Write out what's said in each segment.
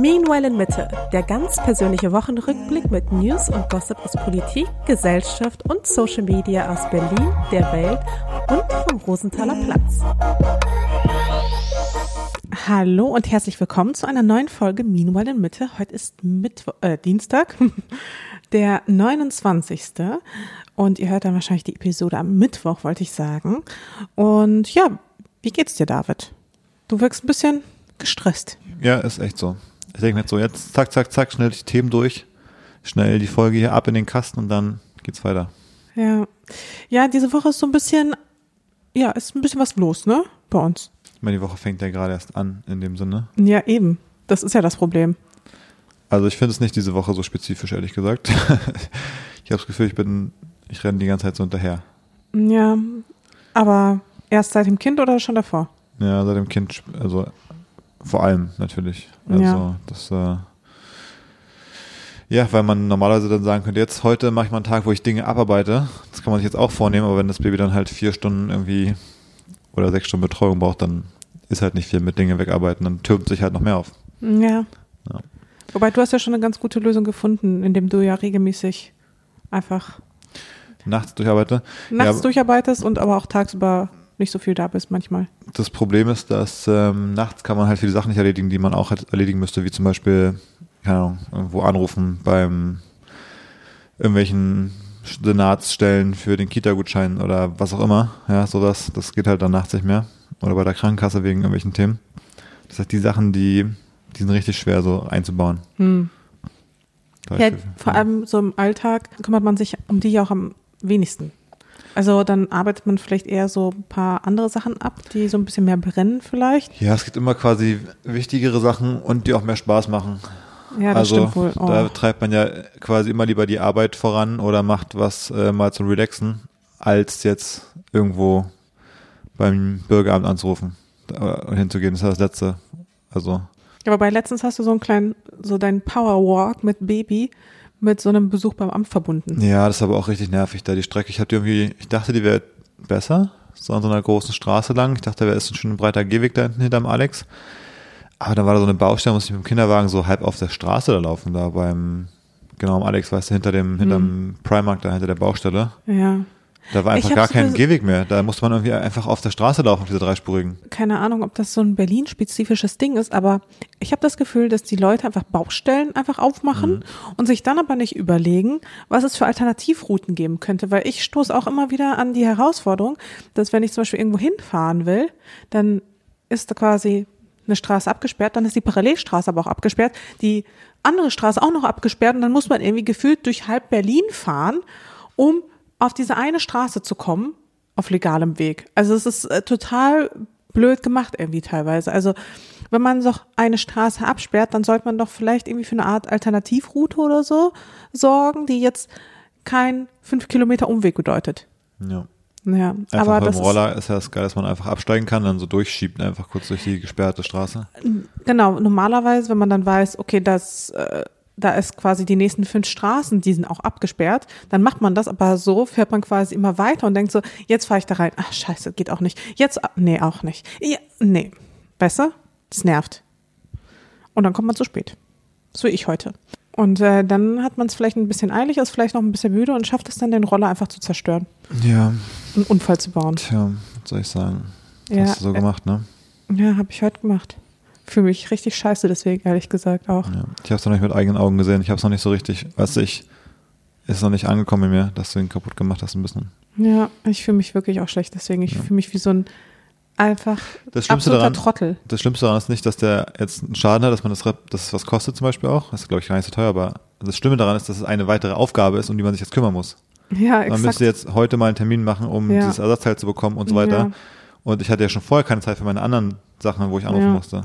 Meanwhile in Mitte, der ganz persönliche Wochenrückblick mit News und Gossip aus Politik, Gesellschaft und Social Media aus Berlin, der Welt und vom Rosenthaler Platz. Hallo und herzlich willkommen zu einer neuen Folge Meanwhile in Mitte. Heute ist Mittwo äh, Dienstag, der 29. Und ihr hört dann wahrscheinlich die Episode am Mittwoch, wollte ich sagen. Und ja, wie geht's dir, David? Du wirkst ein bisschen gestresst. Ja, ist echt so. Ich denke mir so, jetzt zack, zack, zack, schnell die Themen durch, schnell die Folge hier ab in den Kasten und dann geht's weiter. Ja. Ja, diese Woche ist so ein bisschen, ja, ist ein bisschen was los, ne? Bei uns. Ich meine, die Woche fängt ja gerade erst an, in dem Sinne. Ja, eben. Das ist ja das Problem. Also ich finde es nicht diese Woche so spezifisch, ehrlich gesagt. ich habe das Gefühl, ich bin, ich renne die ganze Zeit so hinterher. Ja, aber erst seit dem Kind oder schon davor? Ja, seit dem Kind, also vor allem natürlich. Also Ja. das, äh, ja, weil man normalerweise dann sagen könnte, jetzt heute mache ich mal einen Tag, wo ich Dinge abarbeite. Das kann man sich jetzt auch vornehmen, aber wenn das Baby dann halt vier Stunden irgendwie oder sechs Stunden Betreuung braucht, dann ist halt nicht viel mit Dinge wegarbeiten, dann türmt sich halt noch mehr auf. Ja. Ja. Wobei du hast ja schon eine ganz gute Lösung gefunden, indem du ja regelmäßig einfach Nachts durcharbeite. nachts Ja, durcharbeitest und aber auch tagsüber nicht so viel da bist manchmal. das Problem ist, dass ähm, nachts kann man halt viele Sachen nicht erledigen, die man auch halt erledigen müsste, wie zum Beispiel, keine Ahnung, irgendwo anrufen beim irgendwelchen Senatsstellen für den Kita-Gutschein oder was auch immer. Ja, sowas. Das geht halt dann nachts nicht mehr. Oder bei der Krankenkasse wegen irgendwelchen Themen. Das heißt, die Sachen, die, die sind richtig schwer so einzubauen. Hm. Ja, vor allem so im Alltag kümmert man sich um die ja auch am wenigsten. Also dann arbeitet man vielleicht eher so ein paar andere Sachen ab, die so ein bisschen mehr brennen vielleicht. Ja, es gibt immer quasi wichtigere Sachen und die auch mehr Spaß machen. Ja, das also stimmt wohl. Oh. da treibt man ja quasi immer lieber die Arbeit voran oder macht was äh, mal zum Relaxen, als jetzt irgendwo beim Bürgeramt anzurufen äh, und hinzugehen. Das ist das Letzte. Also Ja, aber bei letztens hast du so einen kleinen, so deinen Powerwalk mit Baby mit so einem Besuch beim Amt verbunden. ja, das ist aber auch richtig nervig da die Strecke. Ich die irgendwie, ich dachte, die wäre besser, so an so einer großen Straße lang. Ich dachte, da wäre ein schön breiter Gehweg da hinten hinterm Alex. Aber dann war da so eine Baustelle, musste ich mit dem Kinderwagen so halb auf der Straße da laufen, da beim, genau am Alex, weißt du, hinter dem, hinterm Primark, da hinter der Baustelle. Ja. Da war einfach gar kein Gehweg mehr. Da musste man irgendwie einfach auf der Straße laufen, auf diese dreispurigen. Keine Ahnung, ob das so ein Berlin-spezifisches Ding ist, aber ich habe das Gefühl, dass die Leute einfach Baustellen einfach aufmachen und sich dann aber nicht überlegen, was es für Alternativrouten geben könnte, weil ich stoße auch immer wieder an die Herausforderung, dass wenn ich zum Beispiel irgendwo hinfahren will, dann ist da quasi eine Straße abgesperrt, dann ist die Parallelstraße aber auch abgesperrt, die andere Straße auch noch abgesperrt und dann muss man irgendwie gefühlt durch halb Berlin fahren, um auf diese eine Straße zu kommen, auf legalem Weg. Also es ist äh, total blöd gemacht irgendwie teilweise. Also wenn man doch eine Straße absperrt, dann sollte man doch vielleicht irgendwie für eine Art Alternativroute oder so sorgen, die jetzt kein fünf Kilometer Umweg bedeutet. Ja. Ja, Einfach aber beim das ist, Roller ist ja das geil, dass man einfach absteigen kann, dann so durchschiebt, einfach kurz durch die gesperrte Straße. Genau, normalerweise, wenn man dann weiß, okay, das, äh, da ist quasi die nächsten fünf Straßen, die sind auch abgesperrt, dann macht man das, aber so fährt man quasi immer weiter und denkt so, jetzt fahre ich da rein. Ach, scheiße, geht auch nicht. Jetzt, ah, nee, auch nicht. Ja, nee. Besser? Das nervt. Und dann kommt man zu spät. So wie ich heute. Und äh, dann hat man es vielleicht ein bisschen eilig, ist vielleicht noch ein bisschen müde und schafft es dann, den Roller einfach zu zerstören, Ja, einen Unfall zu bauen. tja, was soll ich sagen? Ja, Hast du so äh, gemacht, ne? Ja, habe ich heute gemacht. Fühle mich richtig scheiße deswegen, ehrlich gesagt auch. Ja. Ich habe es noch nicht mit eigenen Augen gesehen. Ich habe es noch nicht so richtig, du, ich ist noch nicht angekommen in mir, dass du ihn kaputt gemacht hast ein bisschen. Ja, ich fühle mich wirklich auch schlecht deswegen. Ich Ja. fühle mich wie so ein einfach Das Schlimmste daran, Trottel. das Schlimmste daran ist nicht, dass der jetzt einen Schaden hat, dass man das, dass es was kostet zum Beispiel auch. Das ist, glaube ich, gar nicht so teuer, aber das Schlimme daran ist, dass es eine weitere Aufgabe ist, um die man sich jetzt kümmern muss. Ja, Man exakt. müsste jetzt heute mal einen Termin machen, um Ja. dieses Ersatzteil zu bekommen und so weiter. Ja. Und ich hatte ja schon vorher keine Zeit für meine anderen Sachen, wo ich anrufen Ja. musste.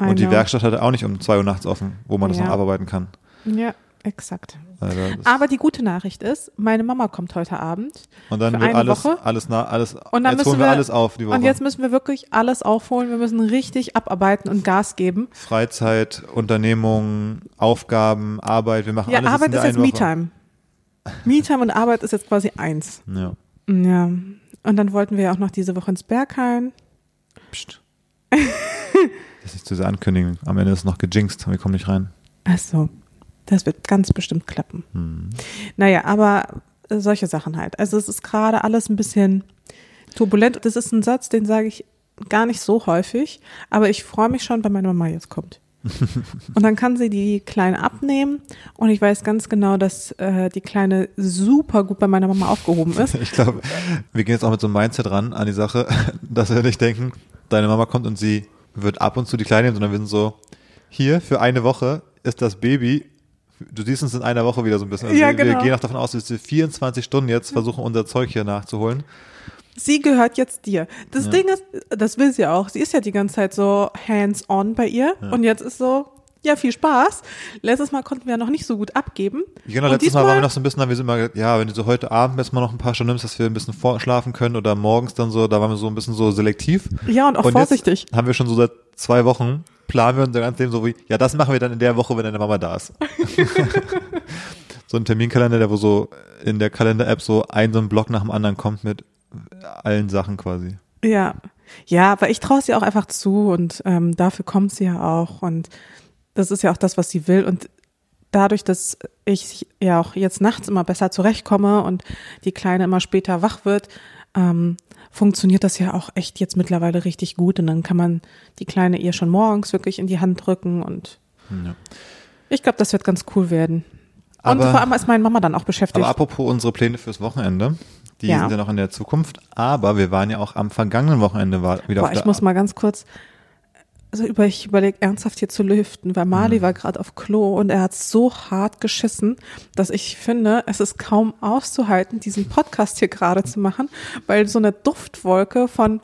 I Und die know. Werkstatt hatte auch nicht um zwei Uhr nachts offen, wo man das Ja. noch abarbeiten kann. Ja, exakt. Also Aber die gute Nachricht ist, meine Mama kommt heute Abend und dann wird alles, Woche. alles, na, alles, Und dann jetzt müssen holen wir wir- alles auf die Woche. und jetzt müssen wir wirklich alles aufholen. Wir müssen richtig abarbeiten und Gas geben. Freizeit, Unternehmungen, Aufgaben, Arbeit, wir machen Ja, alles Arbeit in der ist jetzt. Me-Time. Me-Time und Arbeit ist jetzt quasi eins. Ja. Ja. Und dann wollten wir ja auch noch diese Woche ins Berghain. Psst. Das nicht zu sehr ankündigen. Am Ende ist es noch gejinxt und wir kommen nicht rein. Ach so, das wird ganz bestimmt klappen. Hm. Naja, aber äh, solche Sachen halt. Also es ist gerade alles ein bisschen turbulent. Das ist ein Satz, den sage ich gar nicht so häufig, aber ich freue mich schon, wenn meine Mama jetzt kommt. und dann kann sie die Kleine abnehmen und ich weiß ganz genau, dass äh, die Kleine super gut bei meiner Mama aufgehoben ist. Ich glaube, wir gehen jetzt auch mit so einem Mindset ran an die Sache, dass wir nicht denken, deine Mama kommt und sie wird ab und zu die Kleine sondern wir sind so, hier für eine Woche ist das Baby Du siehst uns in einer Woche wieder so ein bisschen. Also Ja, wir, wir genau. gehen auch davon aus, dass wir 24 Stunden jetzt versuchen, unser Zeug hier nachzuholen. Sie gehört jetzt dir. Das Ja. Ding ist, das will sie auch. Sie ist ja die ganze Zeit so hands-on bei ihr und jetzt ist so, ja, viel Spaß. Letztes Mal konnten wir ja noch nicht so gut abgeben. Genau, Und letztes Mal waren wir noch so ein bisschen, da wir sind mal, ja, wenn du so heute Abend jetzt mal noch ein paar Stunden nimmst, dass wir ein bisschen vorschlafen können oder morgens dann so, da waren wir so ein bisschen so selektiv. Ja, und auch und vorsichtig. Haben wir schon so seit zwei Wochen, planen wir unser ganzes Leben so wie, ja, das machen wir dann in der Woche, wenn deine Mama da ist. so ein Terminkalender, der wo so in der Kalender-App so ein so ein Block nach dem anderen kommt mit allen Sachen quasi. Ja. Ja, aber ich traue sie auch einfach zu und ähm, dafür kommt sie ja auch und das ist ja auch das, was sie will und dadurch, dass ich ja auch jetzt nachts immer besser zurechtkomme und die Kleine immer später wach wird, ähm, funktioniert das ja auch echt jetzt mittlerweile richtig gut und dann kann man die Kleine ihr schon morgens wirklich in die Hand drücken und Ja. ich glaube, das wird ganz cool werden. Und Aber- vor allem ist meine Mama dann auch beschäftigt. Aber apropos unsere Pläne fürs Wochenende, die Ja. sind ja noch in der Zukunft, aber wir waren ja auch am vergangenen Wochenende wieder Boah, auf der ich muss mal ganz kurz, also über, ich überlege ernsthaft hier zu lüften, weil Mhm. Mali war gerade auf Klo und er hat so hart geschissen, dass ich finde, es ist kaum auszuhalten, diesen Podcast hier gerade zu machen, weil so eine Duftwolke von,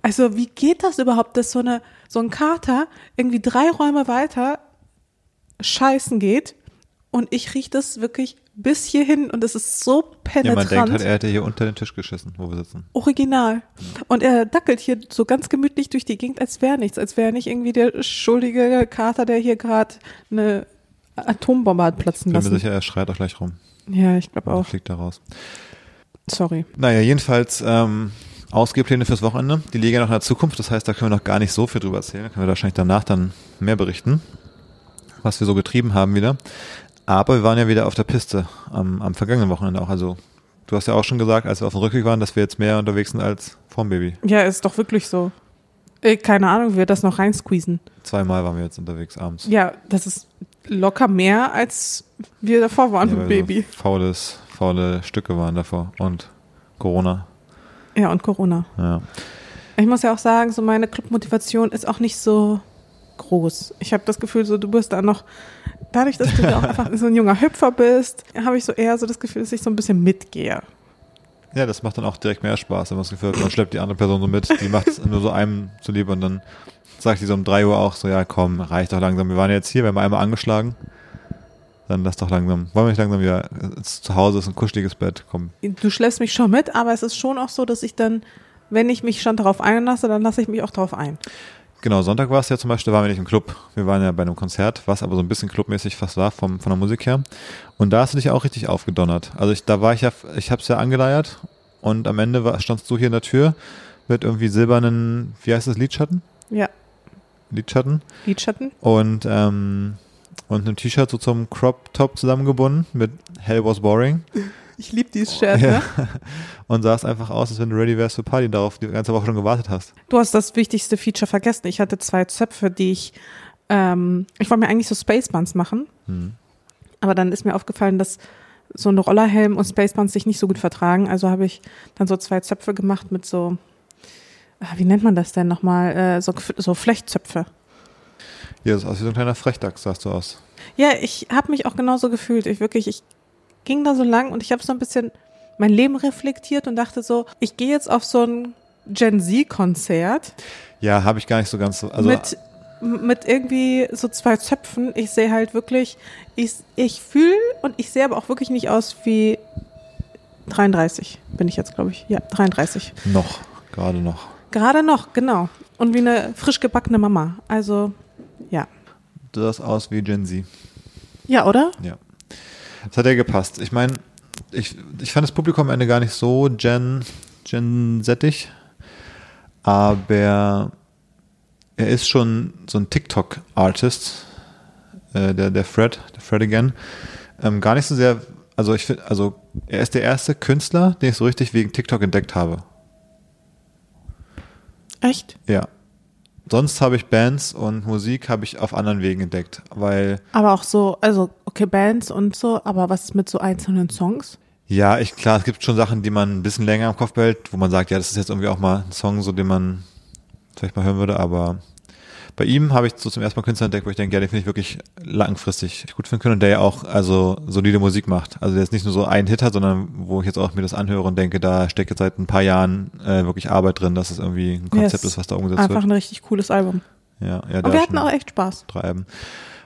also wie geht das überhaupt, dass so eine, so ein Kater irgendwie drei Räume weiter scheißen geht und ich rieche das wirklich bis hierhin und es ist so Ja, penetrant. man denkt halt, er hätte hier unter den Tisch geschissen, wo wir sitzen. Original. Und er dackelt hier so ganz gemütlich durch die Gegend, als wäre nichts, als wäre nicht irgendwie der schuldige Kater, der hier gerade eine Atombombe hat platzen Bin mir lassen. sicher, er schreit auch gleich rum. Ja, ich glaube auch. fliegt da raus. Sorry. Naja, jedenfalls ähm, Ausgehpläne fürs Wochenende. Die liegen ja noch in der Zukunft, das heißt, da können wir noch gar nicht so viel drüber erzählen. Da können wir wahrscheinlich danach dann mehr berichten, was wir so getrieben haben wieder. Aber wir waren ja wieder auf der Piste am, am vergangenen Wochenende auch. Also du hast ja auch schon gesagt, als wir auf dem Rückweg waren, dass wir jetzt mehr unterwegs sind als vorm Baby. Ja, ist doch wirklich so. Äh, Keine Ahnung, wie wir das noch reinsqueezen. Zweimal waren wir jetzt unterwegs abends. Ja, das ist locker mehr, als wir davor waren Ja, mit weil Baby. So faules, faule Stücke waren davor. Und Corona. Ja, und Corona. Ja. Ich muss ja auch sagen, so meine Clubmotivation ist auch nicht so groß. Ich habe das Gefühl, so du bist da noch, dadurch, dass du ja auch einfach so ein junger Hüpfer bist, habe ich so eher so das Gefühl, dass ich so ein bisschen mitgehe. Ja, das macht dann auch direkt mehr Spaß, wenn man das Gefühl hat, man schleppt die andere Person so mit, die macht es nur so einem zuliebe und dann sagt die so um drei Uhr auch so, ja komm, reicht doch langsam, wir waren jetzt hier, wir haben einmal angeschlagen, dann lass doch langsam, wollen wir nicht langsam wieder, zu Hause ist ein kuscheliges Bett, komm. Du schläfst mich schon mit, aber es ist schon auch so, dass ich dann, wenn ich mich schon darauf einlasse, dann lasse ich mich auch darauf ein. Genau, Sonntag war es ja zum Beispiel, da waren wir nicht im Club, wir waren ja bei einem Konzert, was aber so ein bisschen clubmäßig fast war vom, von der Musik her. Und da hast du dich auch richtig aufgedonnert, also ich, da war ich ja, ich hab's ja angeleiert und am Ende war, standst du hier in der Tür mit irgendwie silbernen, wie heißt das, Lidschatten? Ja, Lidschatten? Lidschatten. und ähm, und einem T-Shirt so zum Crop Top zusammengebunden mit Hell was boring Ich liebe dieses Shirt, Ja. ne? und sahst einfach aus, als wenn du ready wärst für Party und darauf die ganze Woche schon gewartet hast. Du hast das wichtigste Feature vergessen. Ich hatte zwei Zöpfe, die ich, ähm, ich wollte mir eigentlich so Spacebands machen, Hm. aber dann ist mir aufgefallen, dass so ein Rollerhelm und Spacebands sich nicht so gut vertragen. Also habe ich dann so zwei Zöpfe gemacht mit so, ah, wie nennt man das denn nochmal, äh, so, so Flechtzöpfe. Ja, das ist aus wie so ein kleiner Frechdachs, sahst du aus. Ja, ich habe mich auch genauso gefühlt. Ich wirklich, ich ging da so lang und ich habe so ein bisschen mein Leben reflektiert und dachte so, ich gehe jetzt auf so ein Gen Z-Konzert Ja, habe ich gar nicht so ganz so. Also mit, mit irgendwie so zwei Zöpfen. Ich sehe halt wirklich, ich, ich fühle und ich sehe aber auch wirklich nicht aus wie 33 bin ich jetzt, glaube ich. Ja, 33. noch, gerade noch. Gerade noch, genau. Und wie eine frisch gebackene Mama. Also, ja. Du sahst aus wie Gen Z. Ja, oder? Ja. Das hat ja gepasst. Ich meine, ich, ich fand das Publikum am Ende gar nicht so Gen, Gen Z-ig, aber er ist schon so ein TikTok-Artist, äh, der, der Fred, der Fred again. Ähm, gar nicht so sehr, also ich finde, also er ist der erste Künstler, den ich so richtig wegen TikTok entdeckt habe. Echt? Ja. Sonst habe ich Bands und Musik habe ich auf anderen Wegen entdeckt, weil Aber auch so, also okay, Bands und so, aber was ist mit so einzelnen Songs? ja, ich klar, es gibt schon Sachen, die man ein bisschen länger im Kopf behält, wo man sagt, ja, das ist jetzt irgendwie auch mal ein Song, so den man vielleicht mal hören würde, aber bei ihm habe ich so zum ersten Mal Künstler entdeckt, wo ich denke, ja, den finde ich wirklich langfristig gut finden können und der ja auch also solide Musik macht. Also der ist nicht nur so ein Hit hat, sondern wo ich jetzt auch mir das anhöre und denke, da steckt jetzt seit ein paar Jahren äh, wirklich Arbeit drin, dass es irgendwie ein Konzept Yes. ist, was da umgesetzt Einfach wird. ein richtig cooles Album. Ja, ja, Und wir hatten auch echt Spaß. drei Alben.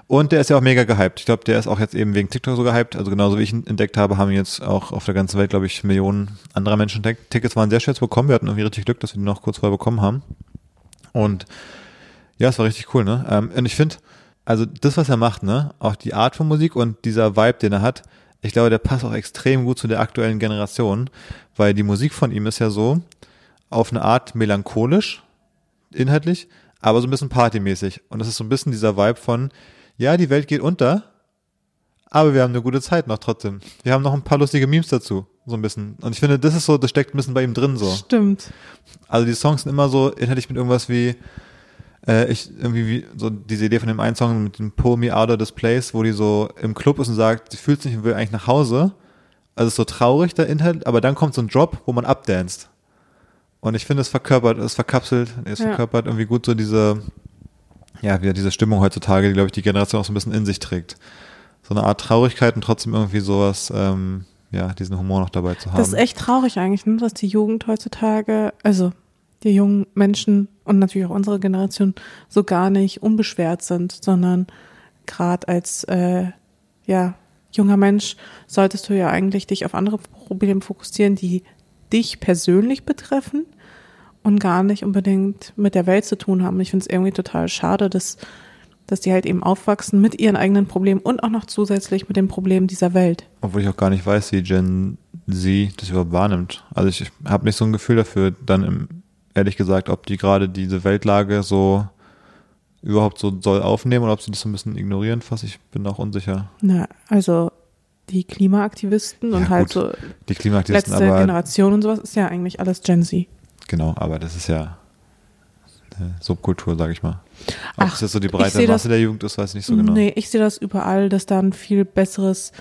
Und der ist ja auch mega gehypt. Ich glaube, der ist auch jetzt eben wegen TikTok so gehypt. Also genauso wie ich ihn entdeckt habe, haben ihn jetzt auch auf der ganzen Welt, glaube ich, Millionen anderer Menschen entdeckt. Tickets waren sehr schwer zu bekommen. Wir hatten irgendwie richtig Glück, dass wir die noch kurz vorher bekommen haben. Und ja, es war richtig cool, ne? Ähm, und ich finde, also das, was er macht, ne, auch die Art von Musik und dieser Vibe, den er hat, ich glaube, der passt auch extrem gut zu der aktuellen Generation, weil die Musik von ihm ist ja so auf eine Art melancholisch, inhaltlich, aber so ein bisschen partymäßig. Und das ist so ein bisschen dieser Vibe von, ja, die Welt geht unter, aber wir haben eine gute Zeit noch trotzdem. Wir haben noch ein paar lustige Memes dazu, so ein bisschen. Und ich finde, das ist so, das steckt ein bisschen bei ihm drin so. Stimmt. Also die Songs sind immer so inhaltlich mit irgendwas wie, äh, ich irgendwie wie, so diese Idee von dem einen Song mit dem Pull Me Out of This Place, wo die so im Club ist und sagt, sie fühlt sich und will eigentlich nach Hause. Also es ist so traurig der Inhalt, aber dann kommt so ein Drop, wo man abdanzt. Und ich finde, es verkörpert, es verkapselt, es Ja. verkörpert irgendwie gut so diese, ja, wieder diese Stimmung heutzutage, die, glaube ich, die Generation auch so ein bisschen in sich trägt. So eine Art Traurigkeit und trotzdem irgendwie sowas, ähm, ja, diesen Humor noch dabei zu haben. Das ist echt traurig eigentlich, ne? dass die Jugend heutzutage, also die jungen Menschen und natürlich auch unsere Generation so gar nicht unbeschwert sind, sondern gerade als äh, ja, junger Mensch solltest du ja eigentlich dich auf andere Probleme fokussieren, die dich persönlich betreffen und gar nicht unbedingt mit der Welt zu tun haben. Ich finde es irgendwie total schade, dass, dass die halt eben aufwachsen mit ihren eigenen Problemen und auch noch zusätzlich mit den Problemen dieser Welt. Obwohl ich auch gar nicht weiß, wie Gen Z das überhaupt wahrnimmt. Also ich habe nicht so ein Gefühl dafür, dann im, ehrlich gesagt, ob die gerade diese Weltlage so überhaupt so soll aufnehmen oder ob sie das so ein bisschen ignorieren fast. Ich bin auch unsicher. Na, also die Klimaaktivisten und Ja, halt gut. so Die Klimaaktivisten, letzte aber Generation und sowas ist ja eigentlich alles Gen Z. genau, aber das ist ja eine Subkultur, sage ich mal. Ob Ach, es jetzt so die breite seh das- Masse der Jugend ist, weiß ich nicht so genau. Nee, ich sehe das überall, dass da ein viel besseres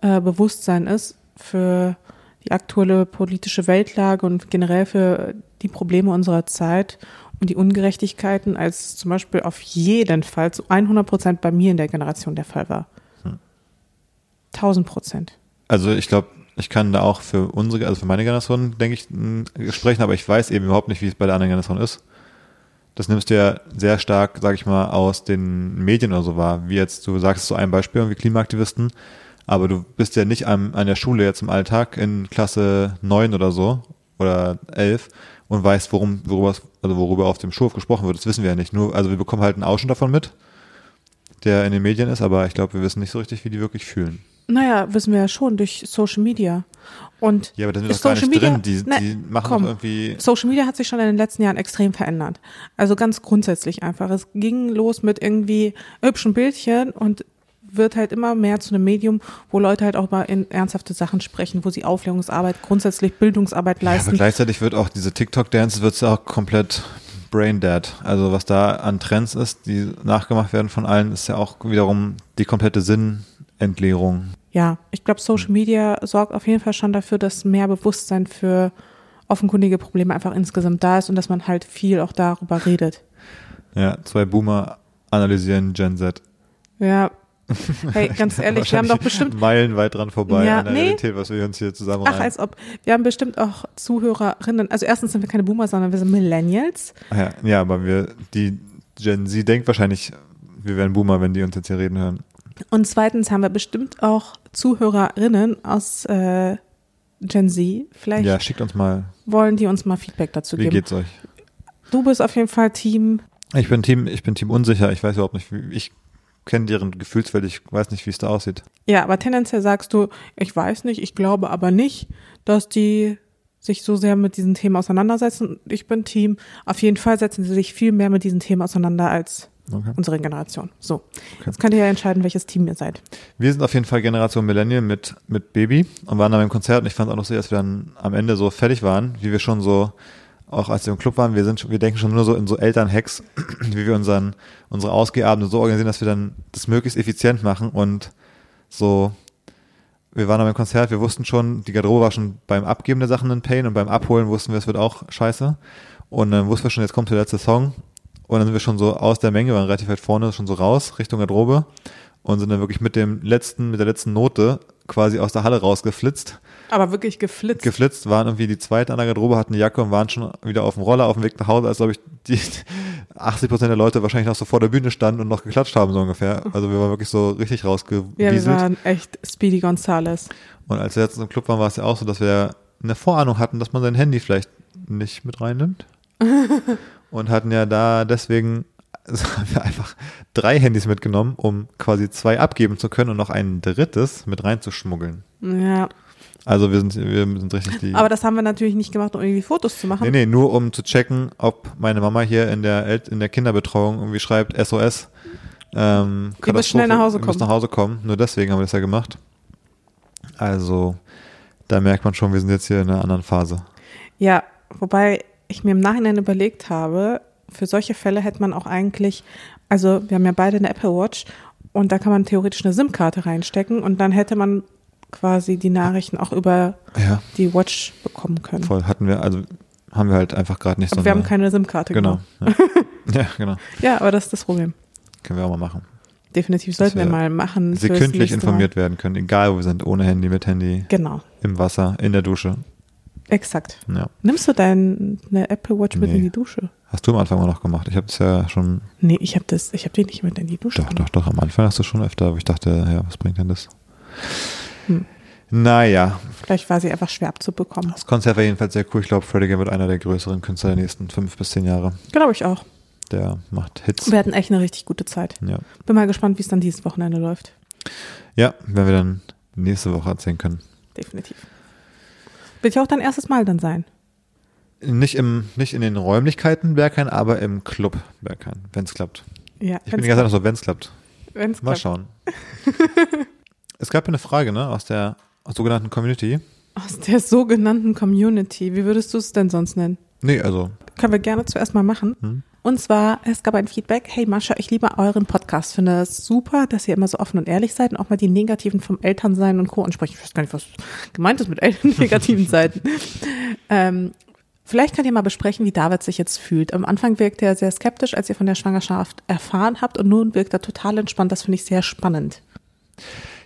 äh, Bewusstsein ist für die aktuelle politische Weltlage und generell für die Probleme unserer Zeit und die Ungerechtigkeiten, als zum Beispiel auf jeden Fall zu 100 Prozent bei mir in der Generation der Fall war. Hm. 1000 Prozent. Also ich glaube, ich kann da auch für unsere, also für meine Generation, denke ich, m, sprechen, aber ich weiß eben überhaupt nicht, wie es bei der anderen Generation ist. Das nimmst du ja sehr stark, sag ich mal, aus den Medien oder so wahr. Wie jetzt, du sagst so ein Beispiel, wie Klimaaktivisten, aber du bist ja nicht an, an der Schule jetzt im Alltag in Klasse 9 oder so oder 11 und weißt, worum, worüber, also worüber auf dem Schulhof gesprochen wird. Das wissen wir ja nicht. Nur, also wir bekommen halt einen Ausschnitt davon mit, der in den Medien ist, aber ich glaube, wir wissen nicht so richtig, wie die wirklich fühlen. Naja, wissen wir ja schon durch Social Media. Und Ja, aber da sind doch gar nicht Social Media- drin. Die, Ne, die machen komm. irgendwie. Social Media hat sich schon in den letzten Jahren extrem verändert. Also ganz grundsätzlich einfach. Es ging los mit irgendwie hübschen Bildchen und wird halt immer mehr zu einem Medium, wo Leute halt auch mal in ernsthafte Sachen sprechen, wo sie Aufklärungsarbeit, grundsätzlich Bildungsarbeit Ja, aber leisten. gleichzeitig wird auch diese TikTok-Dance wird ja auch komplett brain dead. Also was da an Trends ist, die nachgemacht werden von allen, ist ja auch wiederum die komplette Sinnentleerung. Ja, ich glaube, Social Media sorgt auf jeden Fall schon dafür, dass mehr Bewusstsein für offenkundige Probleme einfach insgesamt da ist und dass man halt viel auch darüber redet. Ja, zwei Boomer analysieren Gen Z. Ja. Hey, ganz ehrlich, wir haben doch bestimmt meilenweit dran vorbei Ja, an der nee. Realität, was wir uns hier zusammen Ach, als ob. Wir haben bestimmt auch Zuhörerinnen. Also erstens sind wir keine Boomer, sondern wir sind Millennials. Ach ja, ja, aber wir, die Gen Z denkt wahrscheinlich, wir wären Boomer, wenn die uns jetzt hier reden hören. Und zweitens haben wir bestimmt auch Zuhörerinnen aus äh, Gen Z. Vielleicht Ja, schickt uns mal, wollen die uns mal Feedback dazu wie geben. geht's euch? Du bist auf jeden Fall Team. Ich bin Team, ich bin Team unsicher. Ich weiß überhaupt nicht, wie, ich kenne deren Gefühlswelt. Ich weiß nicht, wie es da aussieht. Ja, aber tendenziell sagst du, ich weiß nicht, ich glaube aber nicht, dass die sich so sehr mit diesen Themen auseinandersetzen. Ich bin Team. Auf jeden Fall setzen sie sich viel mehr mit diesen Themen auseinander als Okay. unsere Generation. So, jetzt könnt ihr ja entscheiden, welches Team ihr seid. Wir sind auf jeden Fall Generation Millennial mit, mit Baby und waren da beim Konzert und ich fand es auch noch so, als wir dann am Ende so fertig waren, wie wir schon so, auch als wir im Club waren, wir sind, wir denken schon nur so in so Elternhacks, wie wir unseren, unsere Ausgehabende so organisieren, dass wir dann das möglichst effizient machen und so, wir waren beim Konzert, wir wussten schon, die Garderobe war schon beim Abgeben der Sachen ein Pain und beim Abholen wussten wir, es wird auch scheiße. Und dann wussten wir schon, jetzt kommt der letzte Song. Und dann sind wir schon so aus der Menge, waren relativ weit vorne, schon so raus, Richtung Garderobe. Und sind dann wirklich mit dem letzten, mit der letzten Note quasi aus der Halle rausgeflitzt. Aber wirklich geflitzt. Geflitzt, waren irgendwie die zweite an der Garderobe, hatten eine Jacke und waren schon wieder auf dem Roller auf dem Weg nach Hause, als glaube ich die 80 Prozent der Leute wahrscheinlich noch so vor der Bühne standen und noch geklatscht haben, so ungefähr. Also wir waren wirklich so richtig ja, wir rausgewieselt. waren echt Speedy Gonzales. Und als wir jetzt im Club waren, war es ja auch so, dass wir eine Vorahnung hatten, dass man sein Handy vielleicht nicht mit reinnimmt. und hatten ja da deswegen also haben wir einfach drei Handys mitgenommen, um quasi zwei abgeben zu können und noch ein drittes mit reinzuschmuggeln. Ja, Also wir sind, wir sind richtig die. aber das haben wir natürlich nicht gemacht, um irgendwie Fotos zu machen. nee, nee, nur um zu checken, ob meine Mama hier in der, El in der Kinderbetreuung irgendwie schreibt SOS. Ähm, Ihr müsst schnell nach Hause ihr müsst kommen. nach Hause kommen. Nur deswegen haben wir das ja gemacht. Also, da merkt man schon, wir sind jetzt hier in einer anderen Phase. Ja, wobei ich mir im Nachhinein überlegt habe, für solche Fälle hätte man auch eigentlich, also wir haben ja beide eine Apple Watch und da kann man theoretisch eine SIM-Karte reinstecken und dann hätte man quasi die Nachrichten auch über Ja, die Watch bekommen können. voll. Hatten wir, also haben wir halt einfach gerade nicht Aber so wir haben keine SIM-Karte Genau. genau. Ja. ja, genau. Ja, aber das ist das Problem. Können wir auch mal machen. Definitiv sollten wir wir mal machen. Sekündlich nächste Mal. informiert werden können, egal wo wir sind, ohne Handy, mit Handy, Genau, im Wasser, in der Dusche. exakt. Ja. Nimmst du deine Apple Watch mit Nee. in die Dusche? Hast du am Anfang auch noch gemacht? Ich habe es ja schon, Nee, ich habe das, ich habe die nicht mit in die Dusche. doch, doch, gemacht. doch, am Anfang hast du schon öfter, aber ich dachte, ja, was bringt denn das? Hm. Naja, Vielleicht war sie einfach schwer abzubekommen. das Konzert war jedenfalls sehr cool. Ich glaube, Freddie wird einer der größeren Künstler der nächsten fünf bis zehn Jahre. Glaube ich auch. Der macht Hits. Wir hatten echt eine richtig gute Zeit. Ja. Bin mal gespannt, wie es dann dieses Wochenende läuft. ja, werden wir dann nächste Woche erzählen können. Definitiv. Wird ja auch dein erstes Mal dann sein. Nicht, im, nicht in den Räumlichkeiten Berghain, aber im Club Berghain, wenn es klappt. Ja, Ich bin die ganze Zeit noch so, wenn es klappt. wenn's Mal klappt. schauen. es gab ja eine Frage, ne, aus der sogenannten Community. Aus der sogenannten Community. Wie würdest du es denn sonst nennen? Nee, also, Können wir gerne zuerst mal machen. Hm. Und zwar, es gab ein Feedback. Hey Mascha, ich liebe euren Podcast. Finde es super, dass ihr immer so offen und ehrlich seid und auch mal die negativen vom Elternsein und Co. ansprechen. Ich weiß gar nicht, was gemeint ist mit Eltern negativen Seiten. Ähm, vielleicht könnt ihr mal besprechen, wie David sich jetzt fühlt. Am Anfang wirkte er sehr skeptisch, als ihr von der Schwangerschaft erfahren habt und nun wirkt er total entspannt. Das finde ich sehr spannend.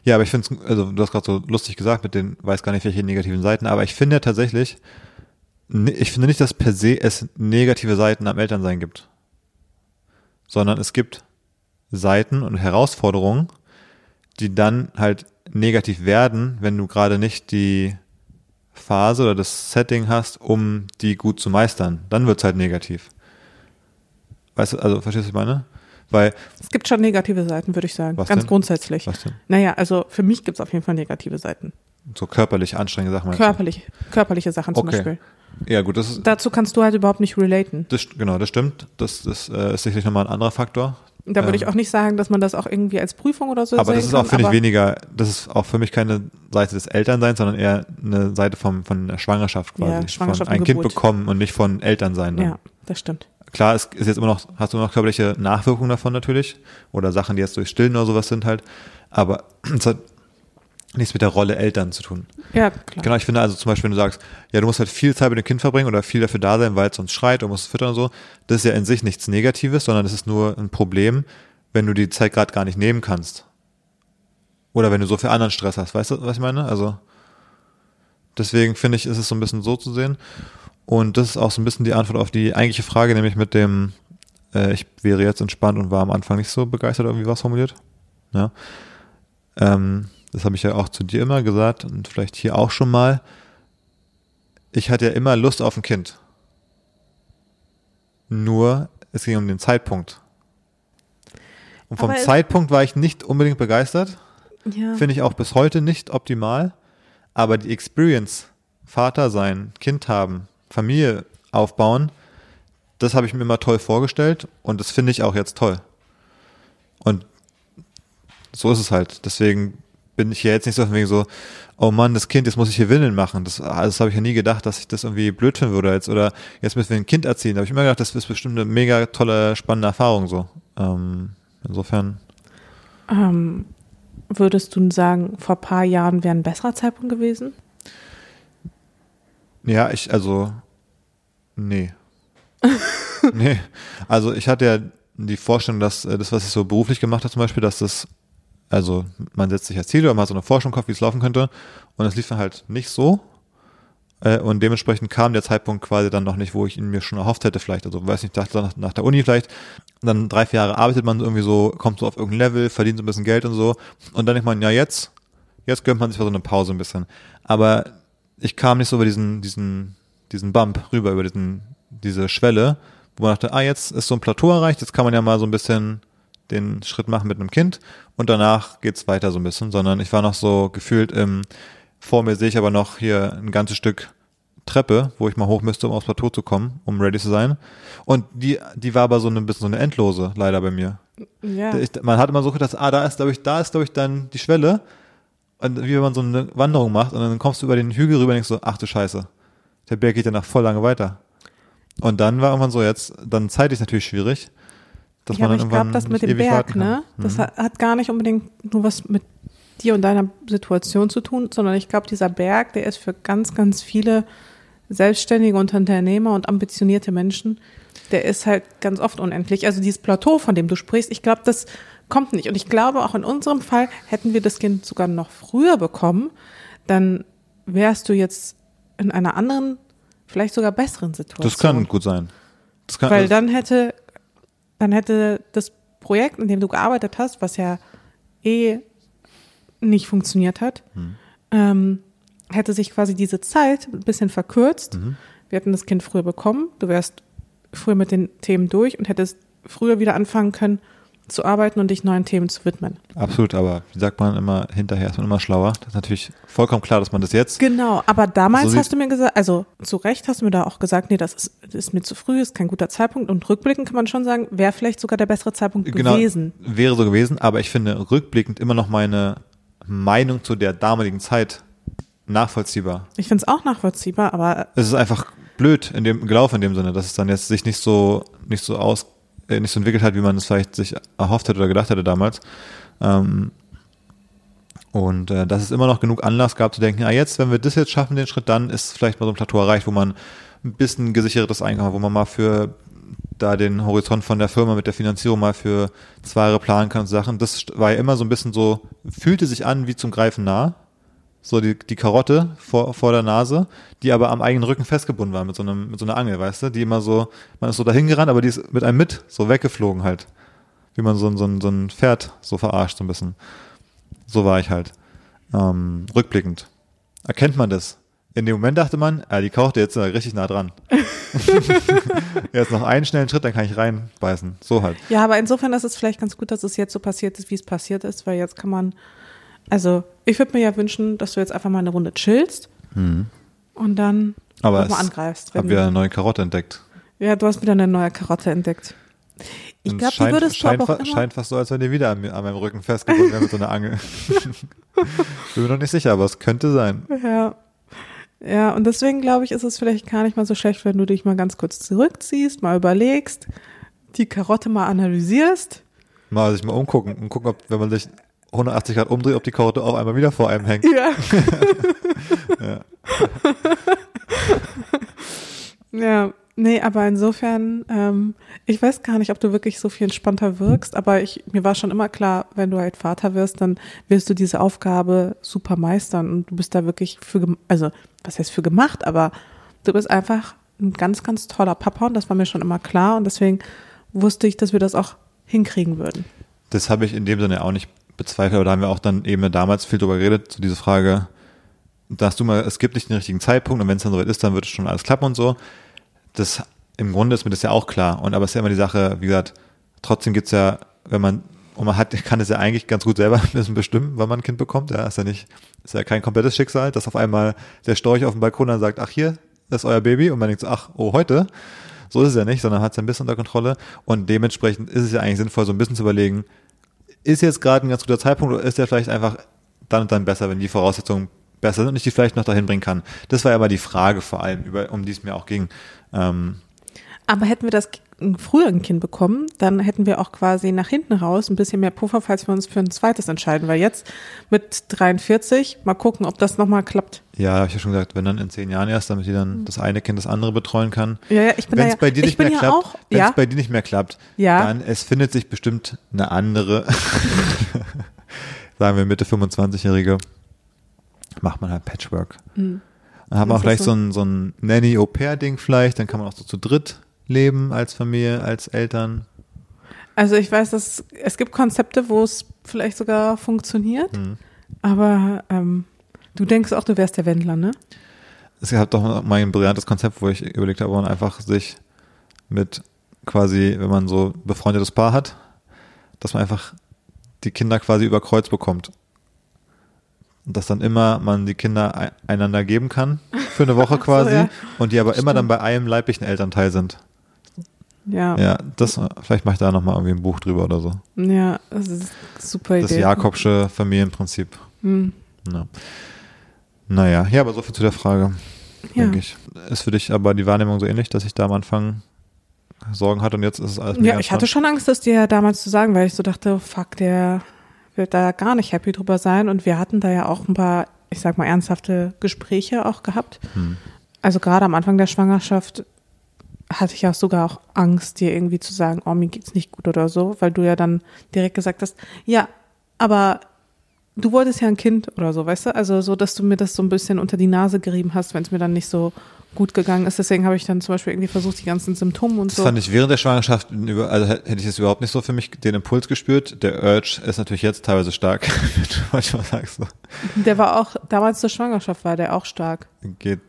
Ja, aber ich finde es, also du hast gerade so lustig gesagt mit den, weiß gar nicht welche negativen Seiten, aber ich finde tatsächlich, ich finde nicht, dass per se es negative Seiten am Elternsein gibt. Sondern es gibt Seiten und Herausforderungen, die dann halt negativ werden, wenn du gerade nicht die Phase oder das Setting hast, um die gut zu meistern. Dann wird's halt negativ. Weißt du, also verstehst du, was ich meine? Weil, Es gibt schon negative Seiten, würde ich sagen. Was Ganz denn? grundsätzlich. was denn? Naja, also für mich gibt es auf jeden Fall negative Seiten. So körperlich anstrengende Sachen. meinst du? Körperlich, körperliche Sachen zum Okay. Beispiel. Ja, gut, das ist, Dazu kannst du halt überhaupt nicht relaten. das, genau, das stimmt. Das, das äh, ist sicherlich nochmal ein anderer Faktor. Da würde Ähm. ich auch nicht sagen, dass man das auch irgendwie als Prüfung oder so Aber das ist auch, kann, finde ich, aber- weniger, das ist auch für mich keine Seite des Elternseins, sondern eher eine Seite vom, von der Schwangerschaft quasi. Ja, Schwangerschaft von ein Kind bekommen und nicht von Elternsein. Dann. Ja, das stimmt. Klar, es ist jetzt immer noch, hast du noch körperliche Nachwirkungen davon natürlich. Oder Sachen, die jetzt durch Stillen oder sowas sind halt. Aber es hat nichts mit der Rolle Eltern zu tun. Ja, klar. Genau, ich finde also zum Beispiel, wenn du sagst, ja, du musst halt viel Zeit mit dem Kind verbringen oder viel dafür da sein, weil es sonst schreit und musst es füttern und so, das ist ja in sich nichts Negatives, sondern das ist nur ein Problem, wenn du die Zeit gerade gar nicht nehmen kannst. Oder wenn du so viel anderen Stress hast, weißt du, was ich meine? Also deswegen finde ich, ist es so ein bisschen so zu sehen. Und das ist auch so ein bisschen die Antwort auf die eigentliche Frage, nämlich mit dem, äh, ich wäre jetzt entspannt und war am Anfang nicht so begeistert, irgendwie was formuliert. Ja. Ähm, das habe ich ja auch zu dir immer gesagt und vielleicht hier auch schon mal. Ich hatte ja immer Lust auf ein Kind. Nur, es ging um den Zeitpunkt. Und vom Aber Zeitpunkt war ich nicht unbedingt begeistert. Ja. Finde ich auch bis heute nicht optimal. Aber die Experience Vater sein, Kind haben, Familie aufbauen, das habe ich mir immer toll vorgestellt und das finde ich auch jetzt toll. Und so ist es halt. Deswegen bin ich ja jetzt nicht so wegen so, oh Mann, das Kind, jetzt muss ich hier Willen machen. Das, das habe ich ja nie gedacht, dass ich das irgendwie blöd finden würde jetzt. Oder jetzt müssen wir ein Kind erziehen. Da habe ich immer gedacht, das ist bestimmt eine mega tolle, spannende Erfahrung so. Ähm, insofern. Ähm, würdest du sagen, vor ein paar Jahren wäre ein besserer Zeitpunkt gewesen? Ja, ich, also, nee. nee. Also ich hatte ja die Vorstellung, dass äh, das, was ich so beruflich gemacht habe zum Beispiel, dass das also man setzt sich als Ziel oder man hat so eine Forschung im Kopf, wie es laufen könnte. Und es lief dann halt nicht so. Äh, und dementsprechend kam der Zeitpunkt quasi dann noch nicht, wo ich ihn mir schon erhofft hätte vielleicht. Also weiß nicht, dachte nach, nach der Uni vielleicht. Dann drei, vier Jahre arbeitet man irgendwie so, kommt so auf irgendein Level, verdient so ein bisschen Geld und so. Und dann denkt man, ja jetzt, jetzt gönnt man sich mal so eine Pause ein bisschen. Aber ich kam nicht so über diesen, diesen, diesen Bump rüber, über diesen, diese Schwelle, wo man dachte, ah, jetzt ist so ein Plateau erreicht, jetzt kann man ja mal so ein bisschen den Schritt machen mit einem Kind und danach geht's weiter so ein bisschen, sondern ich war noch so gefühlt im, vor mir sehe ich aber noch hier ein ganzes Stück Treppe, wo ich mal hoch müsste, um aufs Plateau zu kommen, um ready zu sein. Und die, die war aber so ein bisschen so eine endlose, leider bei mir. Ja. Ich, man hat immer so gedacht, ah, da ist, glaube ich, da ist, glaube ich, dann die Schwelle. Und wie wenn man so eine Wanderung macht und dann kommst du über den Hügel rüber und denkst so, ach du Scheiße, der Berg geht ja nach voll lange weiter. Und dann war irgendwann so jetzt, dann zeitlich natürlich schwierig. Dass ja, man aber ich glaube, das mit dem Berg, ne, das mhm. hat gar nicht unbedingt nur was mit dir und deiner Situation zu tun, sondern ich glaube, dieser Berg, der ist für ganz, ganz viele selbstständige Unternehmer und ambitionierte Menschen, der ist halt ganz oft unendlich. Also dieses Plateau, von dem du sprichst, ich glaube, das kommt nicht. Und ich glaube, auch in unserem Fall hätten wir das Kind sogar noch früher bekommen, dann wärst du jetzt in einer anderen, vielleicht sogar besseren Situation. Das kann gut sein. Kann, Weil dann hätte dann hätte das Projekt, in dem du gearbeitet hast, was ja eh nicht funktioniert hat, mhm. ähm, hätte sich quasi diese Zeit ein bisschen verkürzt. Mhm. Wir hätten das Kind früher bekommen, du wärst früher mit den Themen durch und hättest früher wieder anfangen können, zu arbeiten und dich neuen Themen zu widmen. Absolut, aber wie sagt man immer, hinterher ist man immer schlauer. Das ist natürlich vollkommen klar, dass man das jetzt. Genau, aber damals so hast du mir gesagt, also zu Recht hast du mir da auch gesagt, nee, das ist, das ist mir zu früh, ist kein guter Zeitpunkt. Und rückblickend kann man schon sagen, wäre vielleicht sogar der bessere Zeitpunkt genau, gewesen. Wäre so gewesen, aber ich finde rückblickend immer noch meine Meinung zu der damaligen Zeit nachvollziehbar. Ich finde es auch nachvollziehbar, aber. Es ist einfach blöd in dem gelaufen in dem Sinne, dass es dann jetzt sich nicht so nicht so aus äh, nicht so entwickelt hat, wie man es vielleicht sich erhofft hätte oder gedacht hätte damals. Ähm, und äh, dass es immer noch genug Anlass gab zu denken, ja jetzt, wenn wir das jetzt schaffen, den Schritt, dann ist vielleicht mal so ein Plateau erreicht, wo man ein bisschen gesichertes Einkommen wo man mal für da den Horizont von der Firma mit der Finanzierung mal für zwei Jahre planen kann und Sachen. Das war ja immer so ein bisschen so, fühlte sich an wie zum Greifen nah so die, die Karotte vor, vor der Nase, die aber am eigenen Rücken festgebunden war mit so, einem, mit so einer Angel, weißt du? Die immer so, man ist so dahin gerannt, aber die ist mit einem mit so weggeflogen halt. Wie man so, so, so ein Pferd so verarscht, so ein bisschen. So war ich halt. Ähm, rückblickend. Erkennt man das? In dem Moment dachte man, ja, die kaucht jetzt richtig nah dran. jetzt noch einen schnellen Schritt, dann kann ich reinbeißen. So halt. Ja, aber insofern ist es vielleicht ganz gut, dass es jetzt so passiert ist, wie es passiert ist, weil jetzt kann man also, ich würde mir ja wünschen, dass du jetzt einfach mal eine Runde chillst mhm. und dann Aber nochmal angreifst. Ich habe wieder eine neue Karotte entdeckt. Ja, du hast wieder eine neue Karotte entdeckt. Ich glaube, du würdest scheint, immer scheint fast so, als wenn die wieder an, an meinem Rücken festgebunden wäre mit so einer Angel. Bin mir noch nicht sicher, aber es könnte sein. Ja. Ja, und deswegen glaube ich, ist es vielleicht gar nicht mal so schlecht, wenn du dich mal ganz kurz zurückziehst, mal überlegst, die Karotte mal analysierst. Mal sich mal umgucken und gucken, ob, wenn man sich 180 Grad umdreht, ob die Karotte auch einmal wieder vor einem hängt. Ja. ja. ja. Nee, aber insofern, ähm, ich weiß gar nicht, ob du wirklich so viel entspannter wirkst, aber ich, mir war schon immer klar, wenn du halt Vater wirst, dann wirst du diese Aufgabe super meistern und du bist da wirklich für, also, was heißt für gemacht, aber du bist einfach ein ganz, ganz toller Papa und das war mir schon immer klar und deswegen wusste ich, dass wir das auch hinkriegen würden. Das habe ich in dem Sinne auch nicht bezweifle, aber da haben wir auch dann eben damals viel drüber geredet, zu so dieser Frage, dass du mal, es gibt nicht den richtigen Zeitpunkt und wenn es dann soweit ist, dann wird es schon alles klappen und so. Das, im Grunde ist mir das ja auch klar. Und aber es ist ja immer die Sache, wie gesagt, trotzdem gibt's ja, wenn man und man hat, kann es ja eigentlich ganz gut selber ein bisschen bestimmen, wann man ein Kind bekommt. Ja, ist ja nicht, ist ja kein komplettes Schicksal, dass auf einmal der Storch auf dem Balkon dann sagt, ach hier, das ist euer Baby und man denkt so, ach, oh, heute. So ist es ja nicht, sondern hat es ein bisschen unter Kontrolle und dementsprechend ist es ja eigentlich sinnvoll, so ein bisschen zu überlegen, ist jetzt gerade ein ganz guter Zeitpunkt oder ist der vielleicht einfach dann und dann besser, wenn die Voraussetzungen besser sind und ich die vielleicht noch dahin bringen kann. Das war ja aber die Frage vor allem, über, um die es mir auch ging. Ähm, Aber hätten wir das früher ein Kind bekommen, dann hätten wir auch quasi nach hinten raus ein bisschen mehr Puffer, falls wir uns für ein zweites entscheiden. Weil jetzt mit 43, mal gucken, ob das nochmal klappt. ja, habe ich ja schon gesagt, wenn dann in zehn Jahren erst, damit die dann das eine Kind das andere betreuen kann. Ja, ja, ich bin Wenn es ja, bei dir ich nicht bin mehr ja klappt, auch, wenn es ja, bei dir nicht mehr klappt, Ja. dann es findet sich bestimmt eine andere, sagen wir Mitte 25-Jährige, macht man halt Patchwork. Hm. Dann haben wir auch gleich so so. ein, so ein Nanny-Au-pair-Ding vielleicht, dann kann man auch so zu dritt leben als Familie, als Eltern. Also ich weiß, dass es gibt Konzepte, wo es vielleicht sogar funktioniert, Hm. aber ähm, du denkst auch, du wärst der Wendler, ne? Es gab doch mal ein brillantes Konzept, wo ich überlegt habe, wo man einfach sich mit quasi, wenn man so befreundetes Paar hat, dass man einfach die Kinder quasi über Kreuz bekommt. Und dass dann immer man die Kinder ei- einander geben kann für eine Woche quasi ja. und die aber immer dann Stimmt. bei einem leiblichen Elternteil sind. Ja, ja, Ja, das, vielleicht mache ich da nochmal irgendwie ein Buch drüber oder so. das ist super Das Idee. Jakobsche Familienprinzip. Hm. Ja. Naja, ja, aber so viel zu der Frage, Ja. denke ich. Ist für dich aber die Wahrnehmung so ähnlich, dass ich da am Anfang Sorgen hatte und jetzt ist es alles Ja, ich hatte schon Angst, das dir damals zu sagen, weil ich so dachte, fuck, der wird da gar nicht happy drüber sein. Und wir hatten da ja auch ein paar, ich sag mal, ernsthafte Gespräche auch gehabt. Hm. Also gerade am Anfang der Schwangerschaft hatte ich auch sogar auch Angst, dir irgendwie zu sagen, oh, mir geht's nicht gut oder so, weil du ja dann direkt gesagt hast, ja, aber du wolltest ja ein Kind oder so, weißt du? Also so, dass du mir das so ein bisschen unter die Nase gerieben hast, wenn es mir dann nicht so gut gegangen ist. Deswegen habe ich dann zum Beispiel irgendwie versucht, die ganzen Symptome und Das so. fand ich während der Schwangerschaft, also hätte ich jetzt überhaupt nicht so für mich den Impuls gespürt. Der Urge ist natürlich jetzt teilweise stark, wenn du manchmal sagst, Der war auch, damals zur Schwangerschaft war der auch stark. geht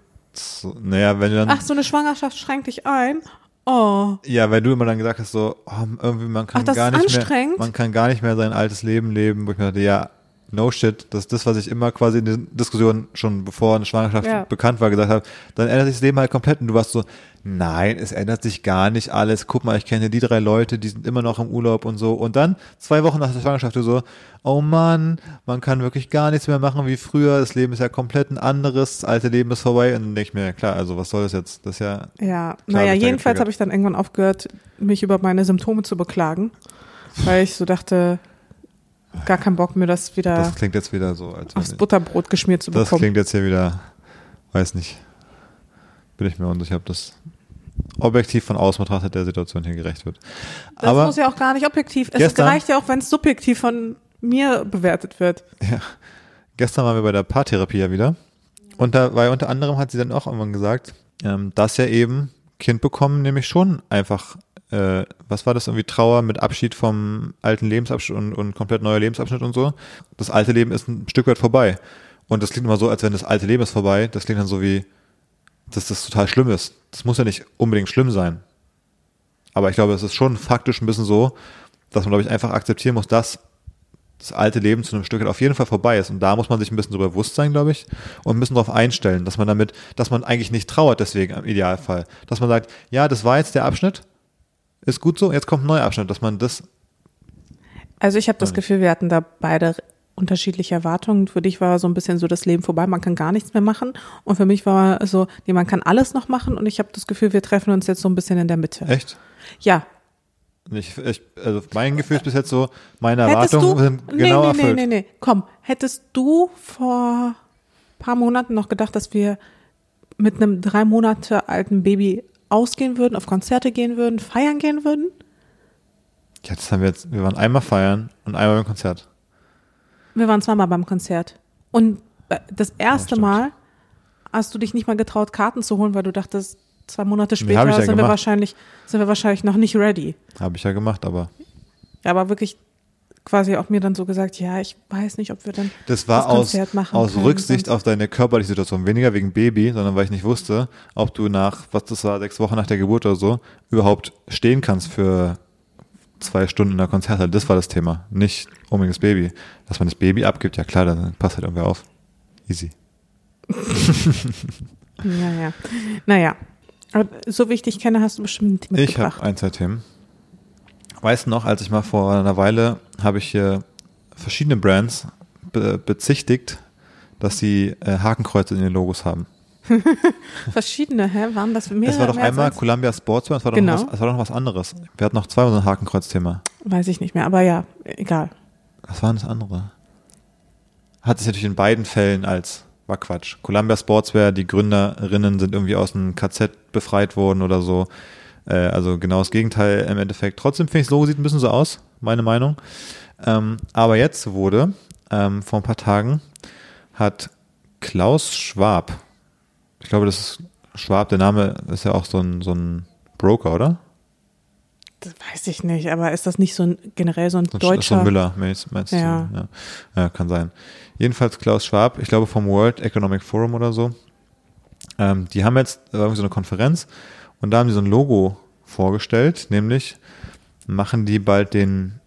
naja, wenn du dann, Ach, so eine Schwangerschaft schränkt dich ein? Oh. ja, wenn du immer dann gesagt hast, so, oh, irgendwie man kann Ach, das gar ist nicht mehr, anstrengend? man kann gar nicht mehr sein altes Leben leben, wo ich mir dachte, ja, no shit, das ist das, was ich immer quasi in den Diskussionen schon bevor eine Schwangerschaft Ja. bekannt war, gesagt habe, dann ändert sich das Leben halt komplett. Und du warst so, nein, es ändert sich gar nicht alles, guck mal, ich kenne die drei Leute, die sind immer noch im Urlaub und so. Und dann, zwei Wochen nach der Schwangerschaft, du so, oh Mann, man kann wirklich gar nichts mehr machen wie früher, das Leben ist ja komplett ein anderes, das alte Leben ist vorbei. Und dann denke ich mir, klar, also was soll das jetzt, das ist ja, Ja, naja, jedenfalls habe ich dann irgendwann aufgehört, mich über meine Symptome zu beklagen, weil ich so dachte, gar keinen Bock mir das wieder das klingt jetzt wieder so, als aufs Butterbrot geschmiert zu Das bekommen. klingt jetzt hier wieder, weiß nicht, bin ich mir unsicher, ob das objektiv von außen betrachtet der Situation hier gerecht wird. das Aber muss ja auch gar nicht objektiv. Es reicht ja auch, wenn es subjektiv von mir bewertet wird. ja, gestern waren wir bei der Paartherapie ja wieder und da war ja unter anderem hat sie dann auch irgendwann gesagt, ähm, dass ja eben Kind bekommen nämlich schon einfach äh, was war das irgendwie Trauer mit Abschied vom alten Lebensabschnitt und, und komplett neuer Lebensabschnitt und so. Das alte Leben ist ein Stück weit vorbei. Und das klingt immer so, als wenn das alte Leben ist vorbei. Das klingt dann so wie, dass das total schlimm ist. Das muss ja nicht unbedingt schlimm sein. Aber ich glaube, es ist schon faktisch ein bisschen so, dass man, glaube ich, einfach akzeptieren muss, dass das alte Leben zu einem Stück auf jeden Fall vorbei ist. Und da muss man sich ein bisschen drüber bewusst sein, glaube ich, und ein bisschen darauf einstellen, dass man damit, dass man eigentlich nicht trauert deswegen im Idealfall. Dass man sagt, ja, das war jetzt der Abschnitt, ist gut so, jetzt kommt ein neuer Abschnitt, dass man das, Also ich habe das. Gefühl, wir hatten da beide unterschiedliche Erwartungen. Für dich war so ein bisschen so das Leben vorbei, man kann gar nichts mehr machen. Und für mich war so, nee, man kann alles noch machen. Und ich habe das Gefühl, wir treffen uns jetzt so ein bisschen in der Mitte. echt? Ja. Ich, ich, also mein Gefühl ist bis jetzt so, meine Erwartungen du, sind nee, genau nee, erfüllt. nee, nee, nee, komm, hättest du vor paar Monaten noch gedacht, dass wir mit einem drei Monate alten Baby ausgehen würden, auf Konzerte gehen würden, feiern gehen würden? Ja, das haben wir jetzt, wir waren einmal feiern und einmal beim Konzert. Wir waren zweimal beim Konzert. Und äh, das erste stimmt. Mal hast du dich nicht mal getraut, Karten zu holen, weil du dachtest, zwei Monate später ja sind wir wahrscheinlich, sind wir wahrscheinlich noch nicht ready. Habe ich ja gemacht, aber Ja, aber wirklich quasi auch mir dann so gesagt, ja, ich weiß nicht, ob wir dann Das war das aus, Konzert machen aus können, Rücksicht auf deine körperliche Situation, weniger wegen Baby, sondern weil ich nicht wusste, ob du nach, was das war, sechs Wochen nach der Geburt oder so, überhaupt stehen kannst für zwei Stunden in der Konzerthalle. Das war das Thema. Nicht unbedingt das Baby. Dass man das Baby abgibt, ja klar, dann passt halt irgendwer auf. Easy. Ja, ja. Naja. Aber so wie ich dich kenne, hast du bestimmt Ich mitgebracht. habe ein, zwei Themen. Weißt du noch, als ich mal vor einer Weile habe ich hier verschiedene Brands be bezichtigt, dass sie äh, Hakenkreuze in den Logos haben. Verschiedene, hä? Waren das mehrere? Es war doch als einmal? Columbia Sportswear, es war, doch Genau. noch was, es war doch noch was anderes. Wir hatten noch zweimal so ein Hakenkreuz-Thema. Weiß ich nicht mehr, aber ja, egal. Was war denn das andere? Hat sich natürlich in beiden Fällen als, war Quatsch. Columbia Sportswear, die Gründerinnen sind irgendwie aus dem KZ befreit worden oder so. Äh, also genau das Gegenteil im Endeffekt. Trotzdem finde ich, das Logo sieht ein bisschen so aus, meine Meinung. Ähm, aber jetzt wurde, ähm, vor ein paar Tagen, hat Klaus Schwab, ich glaube, das ist Schwab, der Name ist ja auch so ein, so ein Broker, oder? Das weiß ich nicht, aber ist das nicht so ein generell so ein So deutscher? so ein Müller, meinst, meinst Ja. du? Ja. ja, kann sein. Jedenfalls Klaus Schwab, ich glaube vom World Economic Forum oder so. Ähm, die haben jetzt irgendwie so eine Konferenz und da haben die so ein Logo vorgestellt, nämlich machen die bald den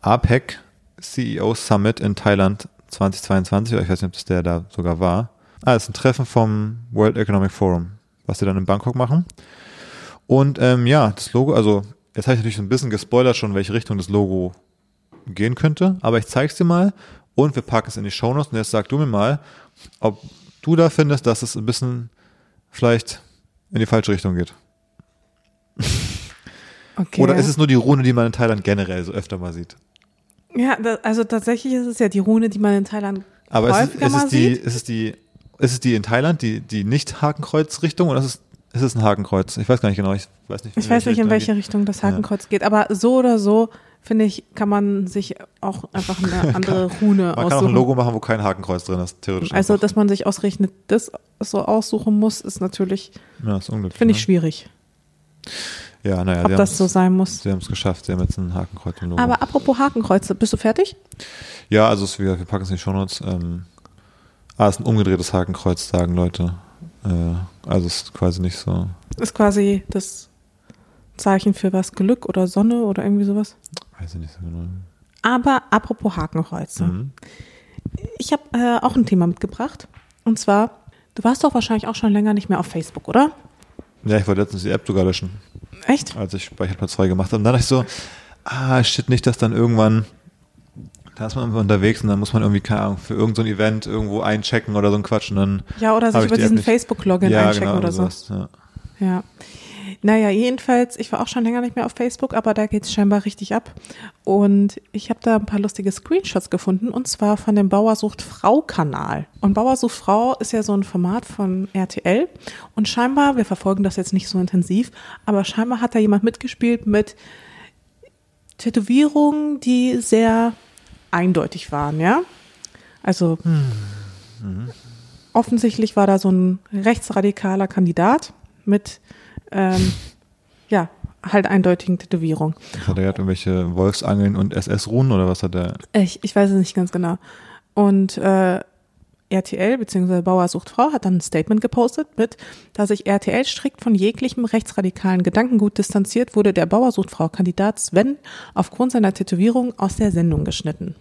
APEC CEO Summit in Thailand 2022, oder ich weiß nicht, ob das der da sogar war. Ah, das ist ein Treffen vom World Economic Forum, was sie dann in Bangkok machen. Und ähm, ja, das Logo, also jetzt habe ich natürlich so ein bisschen gespoilert schon, welche Richtung das Logo gehen könnte, aber ich zeig's dir mal und wir packen es in die Shownotes und jetzt sag du mir mal, ob du da findest, dass es ein bisschen vielleicht in die falsche Richtung geht. okay. Oder ist es nur die Rune, die man in Thailand generell so öfter mal sieht? ja, da, also tatsächlich ist es ja die Rune, die man in Thailand Aber ist es, häufiger ist es die, sieht. ist es die, ist es die in Thailand, die, die nicht Hakenkreuz-Richtung oder ist es, ist es ein Hakenkreuz? Ich weiß gar nicht genau, ich weiß nicht. Ich weiß nicht, in welche. Richtung das Hakenkreuz geht, aber so oder so, finde ich, kann man sich auch einfach eine andere Rune Man kann auch aussuchen. ein Logo machen, wo kein Hakenkreuz drin ist, theoretisch. also, einfach. dass man sich ausgerechnet das so aussuchen muss, ist natürlich, ja, finde ich ne? schwierig, Ja, naja, ob das so sein muss. Sie haben es geschafft, sie haben jetzt ein Hakenkreuz im Logo. Aber apropos Hakenkreuze, bist du fertig? ja, also es, wir, wir packen es in die Shownotes. Ähm, ah, es ist ein umgedrehtes Hakenkreuz, sagen Leute. Äh, also es ist quasi nicht so. Ist quasi das Zeichen für was, Glück oder Sonne oder irgendwie sowas. Weiß ich nicht so genau. Aber apropos Hakenkreuze. Mhm. Ich habe äh, auch ein Thema mitgebracht. Und zwar, du warst doch wahrscheinlich auch schon länger nicht mehr auf Facebook, oder? Ja, ich wollte letztens die App sogar löschen, Echt? als ich Speicherplatz frei gemacht habe. Und dann dachte ich so, ah, shit, nicht, dass dann irgendwann, da ist man unterwegs und dann muss man irgendwie, keine Ahnung, für irgendein so Event irgendwo einchecken oder so ein Quatsch. Und dann Ja, oder sich ich über diesen Facebook-Login ja, einchecken genau, oder so. sowas, Ja. Ja. Naja, jedenfalls, ich war auch schon länger nicht mehr auf Facebook, aber da geht's scheinbar richtig ab. Und ich habe da ein paar lustige Screenshots gefunden, und zwar von dem Bauersucht Frau-Kanal. Und Bauersucht Frau ist ja so ein Format von RTL. Und scheinbar, wir verfolgen das jetzt nicht so intensiv, aber scheinbar hat da jemand mitgespielt mit Tätowierungen, die sehr eindeutig waren, ja. Also offensichtlich war da so ein rechtsradikaler Kandidat mit ähm, ja, halt eindeutigen Tätowierungen. Hat er gerade irgendwelche Wolfsangeln und SS-Runen oder was hat er? Ich, ich weiß es nicht ganz genau. Und äh, RTL bzw. Bauer sucht Frau hat dann ein Statement gepostet mit, da sich RTL strikt von jeglichem rechtsradikalen Gedankengut distanziert, wurde der Bauer sucht Frau Kandidat Sven aufgrund seiner Tätowierung aus der Sendung geschnitten.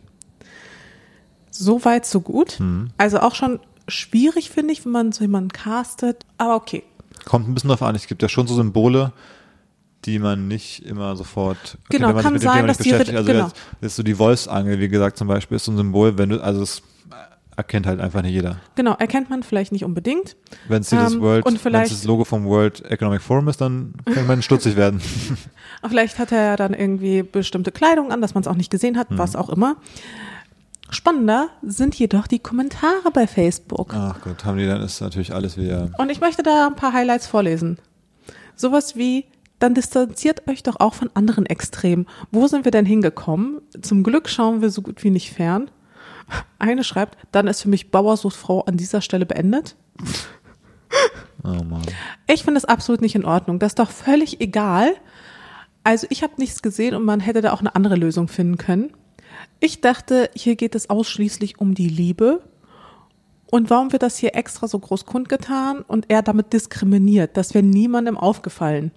So weit, so gut. Also auch schon schwierig, finde ich, wenn man so jemanden castet. Aber okay. Kommt ein bisschen drauf an. Es gibt ja schon so Symbole, die man nicht immer sofort. Genau, wenn man sich kann sein, dass die Also genau. das ist so die Wolfsangel, wie gesagt, zum Beispiel, ist so ein Symbol, wenn du, also es erkennt halt einfach nicht jeder. Genau, erkennt man vielleicht nicht unbedingt. Wenn es das Ähm, World, wenn das Logo vom World Economic Forum ist, dann kann man stutzig werden. Vielleicht hat er ja dann irgendwie bestimmte Kleidung an, dass man es auch nicht gesehen hat, was auch immer. Spannender sind jedoch die Kommentare bei Facebook. Ach Gott, haben die dann ist natürlich alles wieder. Und ich möchte da ein paar Highlights vorlesen. Sowas wie, dann distanziert euch doch auch von anderen Extremen. Wo sind wir denn hingekommen? Zum Glück schauen wir so gut wie nicht fern. Eine schreibt, dann ist für mich Bauersuchtfrau an dieser Stelle beendet. Oh Mann. Ich finde es absolut nicht in Ordnung. Das ist doch völlig egal. Also ich habe nichts gesehen und man hätte da auch eine andere Lösung finden können. Ich dachte, hier geht es ausschließlich um die Liebe. Und warum wird das hier extra so groß kundgetan und er damit diskriminiert? Das wäre niemandem aufgefallen.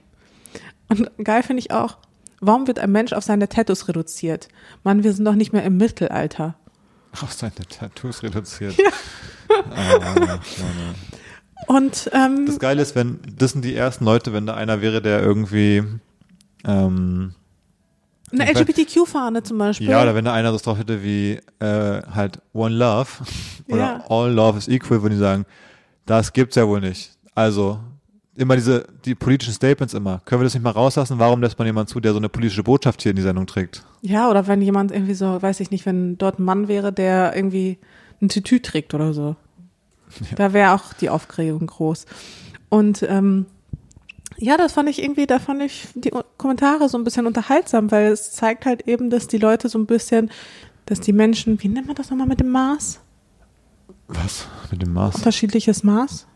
Und geil finde ich auch, Warum wird ein Mensch auf seine Tattoos reduziert? Mann, wir sind doch nicht mehr im Mittelalter. Auf seine Tattoos reduziert. Ja. Ah, Und ähm, das Geile ist, wenn das sind die ersten Leute, wenn da einer wäre, der irgendwie ähm, eine LGBTQ-Fahne zum Beispiel. Ja, oder wenn da einer das drauf hätte wie äh, halt One Love oder Ja. All Love is Equal, würden die sagen, das gibt's ja wohl nicht. Also immer diese die politischen Statements immer. Können wir das nicht mal rauslassen? Warum lässt man jemanden zu, der so eine politische Botschaft hier in die Sendung trägt? Ja, oder wenn jemand irgendwie so, weiß ich nicht, wenn dort ein Mann wäre, der irgendwie ein Tütü trägt oder so. Da wäre auch die Aufregung groß. Und ähm, ja, das fand ich irgendwie, da fand ich die Kommentare so ein bisschen unterhaltsam, weil es zeigt halt eben, dass die Leute so ein bisschen, dass die Menschen, wie nennt man das nochmal mit dem Maß? Was? Mit dem Mars? Unterschiedliches Maß?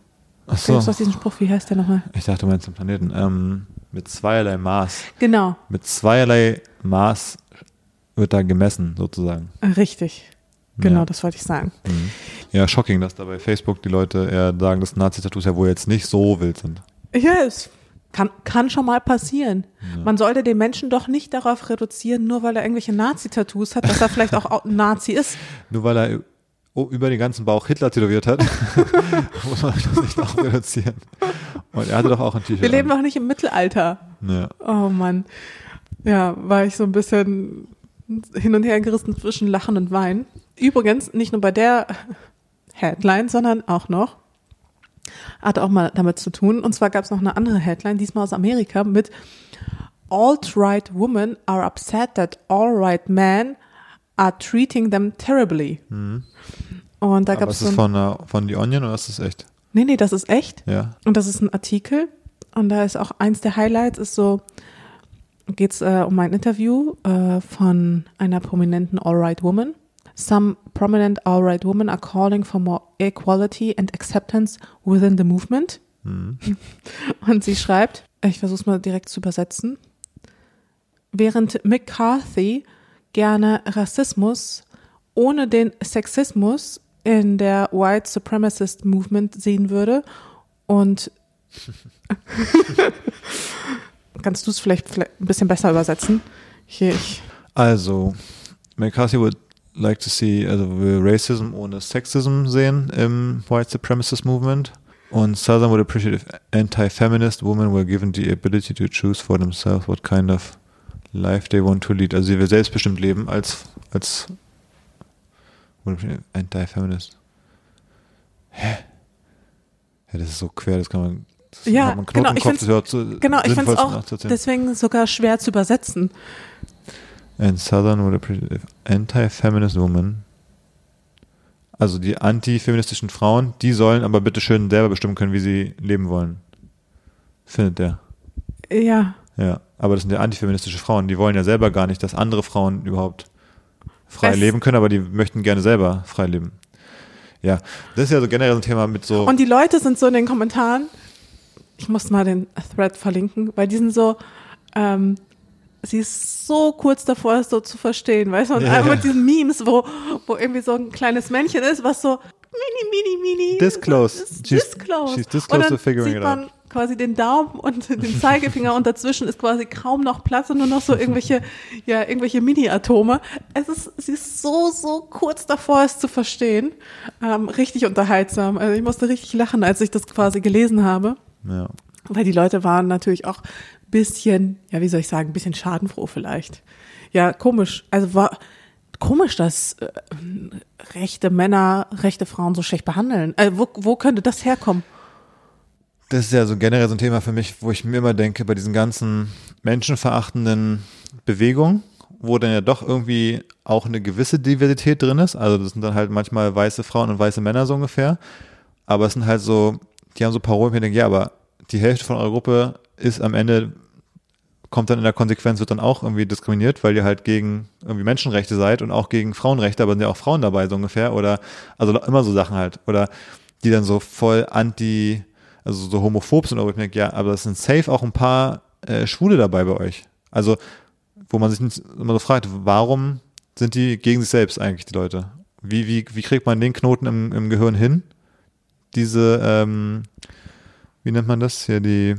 Ach so. aus diesem Spruch, wie heißt der nochmal? Ich dachte, du meinst den Planeten. Ähm, mit zweierlei Maß. Genau, Mit zweierlei Maß wird da gemessen, sozusagen. richtig. Genau, Ja. das wollte ich sagen. Mhm. Ja, shocking, dass da bei Facebook die Leute eher sagen, dass Nazi-Tattoos ja wohl jetzt nicht so wild sind. Ja, es kann, kann schon mal passieren. Man sollte den Menschen doch nicht darauf reduzieren, nur weil er irgendwelche Nazi-Tattoos hat, dass er vielleicht auch au- ein Nazi ist. Nur weil er o- über den ganzen Bauch Hitler tätowiert hat, muss man das nicht auch reduzieren. Und er hatte doch auch ein T-Shirt. Wir leben an. doch nicht im Mittelalter. Ja. Oh Mann. Ja, war ich so ein bisschen hin und her gerissen zwischen Lachen und Weinen. Übrigens, nicht nur bei der Headline, sondern auch noch, hat auch mal damit zu tun. Und zwar gab es noch eine andere Headline, diesmal aus Amerika, mit Alt-right women are upset that all-right men are treating them terribly. Und da gab ist es das so ein, von, der- von The Onion oder ist das echt? Nee, nee, das ist echt. Ja. Und das ist ein Artikel. Und da ist auch eins der Highlights, ist so, geht's äh, um ein Interview äh, von einer prominenten All-Right Woman. Some prominent All-Right women are calling for more equality and acceptance within the movement. Und sie schreibt, ich versuche es mal direkt zu übersetzen, während McCarthy gerne Rassismus ohne den Sexismus in der White Supremacist Movement sehen würde und kannst du es vielleicht, vielleicht ein bisschen besser übersetzen? Hier, ich, Also, McCarthy would like to see, also Racism ohne Sexism sehen im White Supremacist Movement. Und Southern would appreciate if anti-feminist women were given the ability to choose for themselves what kind of life they want to lead. Also sie will selbstbestimmt leben als, als anti-feminist. Hä? Ja, das ist so quer, das kann man, das Ja, genau, ich genau, finde es sinnvollsten auch deswegen sogar schwer zu übersetzen. And Southern would appreciate anti-feminist women, also die antifeministischen Frauen, die sollen aber bitte schön selber bestimmen können, wie sie leben wollen. Findet der. Ja, Ja. Aber das sind ja antifeministische Frauen, die wollen ja selber gar nicht, dass andere Frauen überhaupt frei Es- leben können, aber die möchten gerne selber frei leben. Ja, das ist ja so generell so ein Thema mit so. Und die Leute sind so in den Kommentaren, ich muss mal den Thread verlinken, weil die sind so, ähm, sie ist so kurz davor, es so zu verstehen, weißt du? Und Ja. einfach mit diesen Memes, wo, wo irgendwie so ein kleines Männchen ist, was so mini, mini, mini. This close. She's- this close. she's this und close dann to figuring it man quasi den Daumen und den Zeigefinger und dazwischen ist quasi kaum noch Platz und nur noch so irgendwelche, ja, irgendwelche Mini-Atome. Es ist, sie ist so, so kurz davor, es zu verstehen. Ähm, richtig unterhaltsam. Also ich musste richtig lachen, als ich das quasi gelesen habe. ja. Weil die Leute waren natürlich auch bisschen, ja, wie soll ich sagen, ein bisschen schadenfroh vielleicht. Ja, komisch. Also war komisch, dass äh, rechte Männer rechte Frauen so schlecht behandeln. Äh, wo, wo könnte das herkommen? Das ist ja so generell so ein Thema für mich, wo ich mir immer denke, bei diesen ganzen menschenverachtenden Bewegungen, wo dann ja doch irgendwie auch eine gewisse Diversität drin ist. Also das sind dann halt manchmal weiße Frauen und weiße Männer so ungefähr. Aber es sind halt so, die haben so Parolen, ich denke, ja, aber die Hälfte von eurer Gruppe ist am Ende, kommt dann in der Konsequenz, wird dann auch irgendwie diskriminiert, weil ihr halt gegen irgendwie Menschenrechte seid und auch gegen Frauenrechte, aber sind ja auch Frauen dabei so ungefähr. Oder also immer so Sachen halt. Oder die dann so voll anti, also so homophob sind, aber ich denke, ja, aber es sind safe auch ein paar äh, Schwule dabei bei euch. Also, wo man sich immer so fragt, warum sind die gegen sich selbst eigentlich, die Leute? Wie, wie, wie kriegt man den Knoten im, im Gehirn hin? Diese, ähm, wie nennt man das hier, die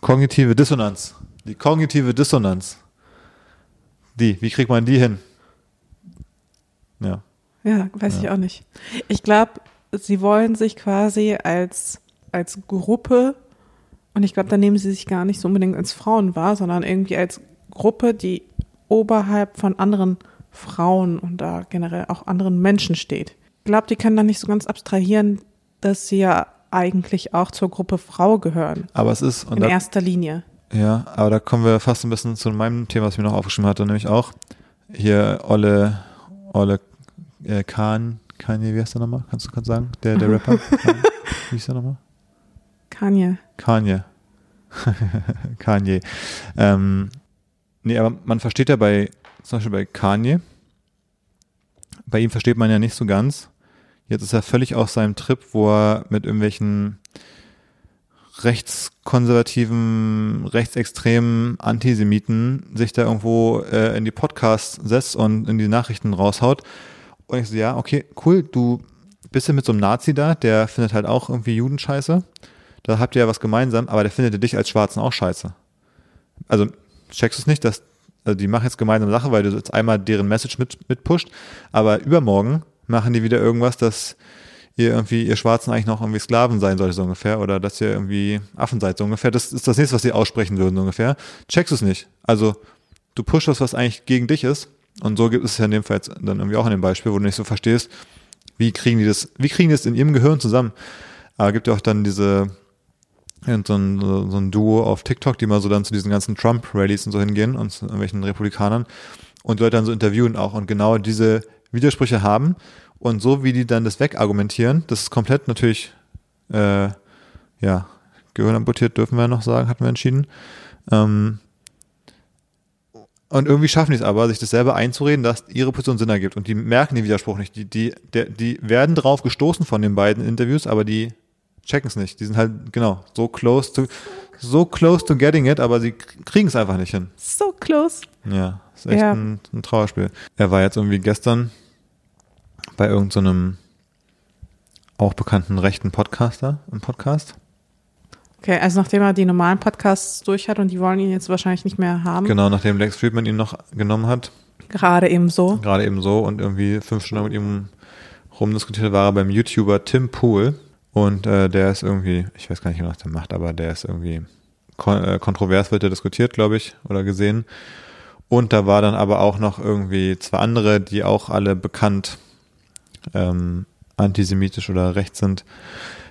kognitive Dissonanz Die kognitive Dissonanz. Die, wie kriegt man die hin? Ja. Ja, weiß Ja. ich auch nicht. Ich glaube, sie wollen sich quasi als, als Gruppe, und ich glaube, da nehmen sie sich gar nicht so unbedingt als Frauen wahr, sondern irgendwie als Gruppe, die oberhalb von anderen Frauen und da generell auch anderen Menschen steht. Ich glaube, die können da nicht so ganz abstrahieren, dass sie ja eigentlich auch zur Gruppe Frau gehören. Aber es ist, In da, erster Linie. ja, aber da kommen wir fast ein bisschen zu meinem Thema, was ich mir noch aufgeschrieben hatte, nämlich auch hier Olle, Olle äh, Kahn, Kanye, wie heißt der nochmal? Kannst du kurz sagen? Der, der Rapper? Kanye? wie hieß der nochmal? Kanye. Kanye. Kanye. Ähm, nee, aber man versteht ja bei, zum Beispiel bei Kanye, bei ihm versteht man ja nicht so ganz. Jetzt ist er völlig auf seinem Trip, wo er mit irgendwelchen rechtskonservativen, rechtsextremen Antisemiten sich da irgendwo äh, in die Podcasts setzt und in die Nachrichten raushaut. Und ich so, ja, okay, cool, du bist ja mit so einem Nazi da, der findet halt auch irgendwie Juden scheiße. Da habt ihr ja was gemeinsam, aber der findet dich als Schwarzen auch scheiße. Also checkst du es nicht, dass also die machen jetzt gemeinsame Sache, weil du jetzt einmal deren Message mit, mitpusht, aber übermorgen machen die wieder irgendwas, dass ihr irgendwie, ihr Schwarzen eigentlich noch irgendwie Sklaven sein solltet, so ungefähr, oder dass ihr irgendwie Affen seid, so ungefähr. Das ist das nächste, was sie aussprechen würden, so ungefähr. Checkst du es nicht. Also, du pushst was, was eigentlich gegen dich ist. Und so gibt es ja in dem Fall jetzt dann irgendwie auch in dem Beispiel, wo du nicht so verstehst, wie kriegen die das, wie kriegen die das in ihrem Gehirn zusammen? Aber gibt ja auch dann diese, so ein, so ein Duo auf TikTok, die mal so dann zu diesen ganzen Trump-Rallies und so hingehen und zu irgendwelchen Republikanern und Leute dann so interviewen auch und genau diese Widersprüche haben und so wie die dann das wegargumentieren, das ist komplett natürlich, äh, ja, Gehirn amputiert dürfen wir noch sagen, hatten wir entschieden. Ähm, und irgendwie schaffen die es aber, sich das selber einzureden, dass ihre Position Sinn ergibt. Und die merken den Widerspruch nicht. Die, die, der, die werden drauf gestoßen von den beiden Interviews, aber die checken es nicht. Die sind halt, genau, so close to, so close to getting it, aber sie kriegen es einfach nicht hin. So close. Ja, ist echt Ja. ein, ein Trauerspiel. Er war jetzt irgendwie gestern bei irgendeinem auch bekannten rechten Podcaster im Podcast. Okay, also nachdem er die normalen Podcasts durch hat und die wollen ihn jetzt wahrscheinlich nicht mehr haben. Genau, nachdem Lex Friedman ihn noch genommen hat. Gerade eben so. gerade eben so und irgendwie fünf Stunden mit ihm rumdiskutiert, war er beim YouTuber Tim Pool und äh, der ist irgendwie, ich weiß gar nicht was der macht, aber der ist irgendwie kon äh, kontrovers wird er diskutiert, glaube ich, oder gesehen. Und da war dann aber auch noch irgendwie zwei andere, die auch alle bekannt ähm, antisemitisch oder rechts sind.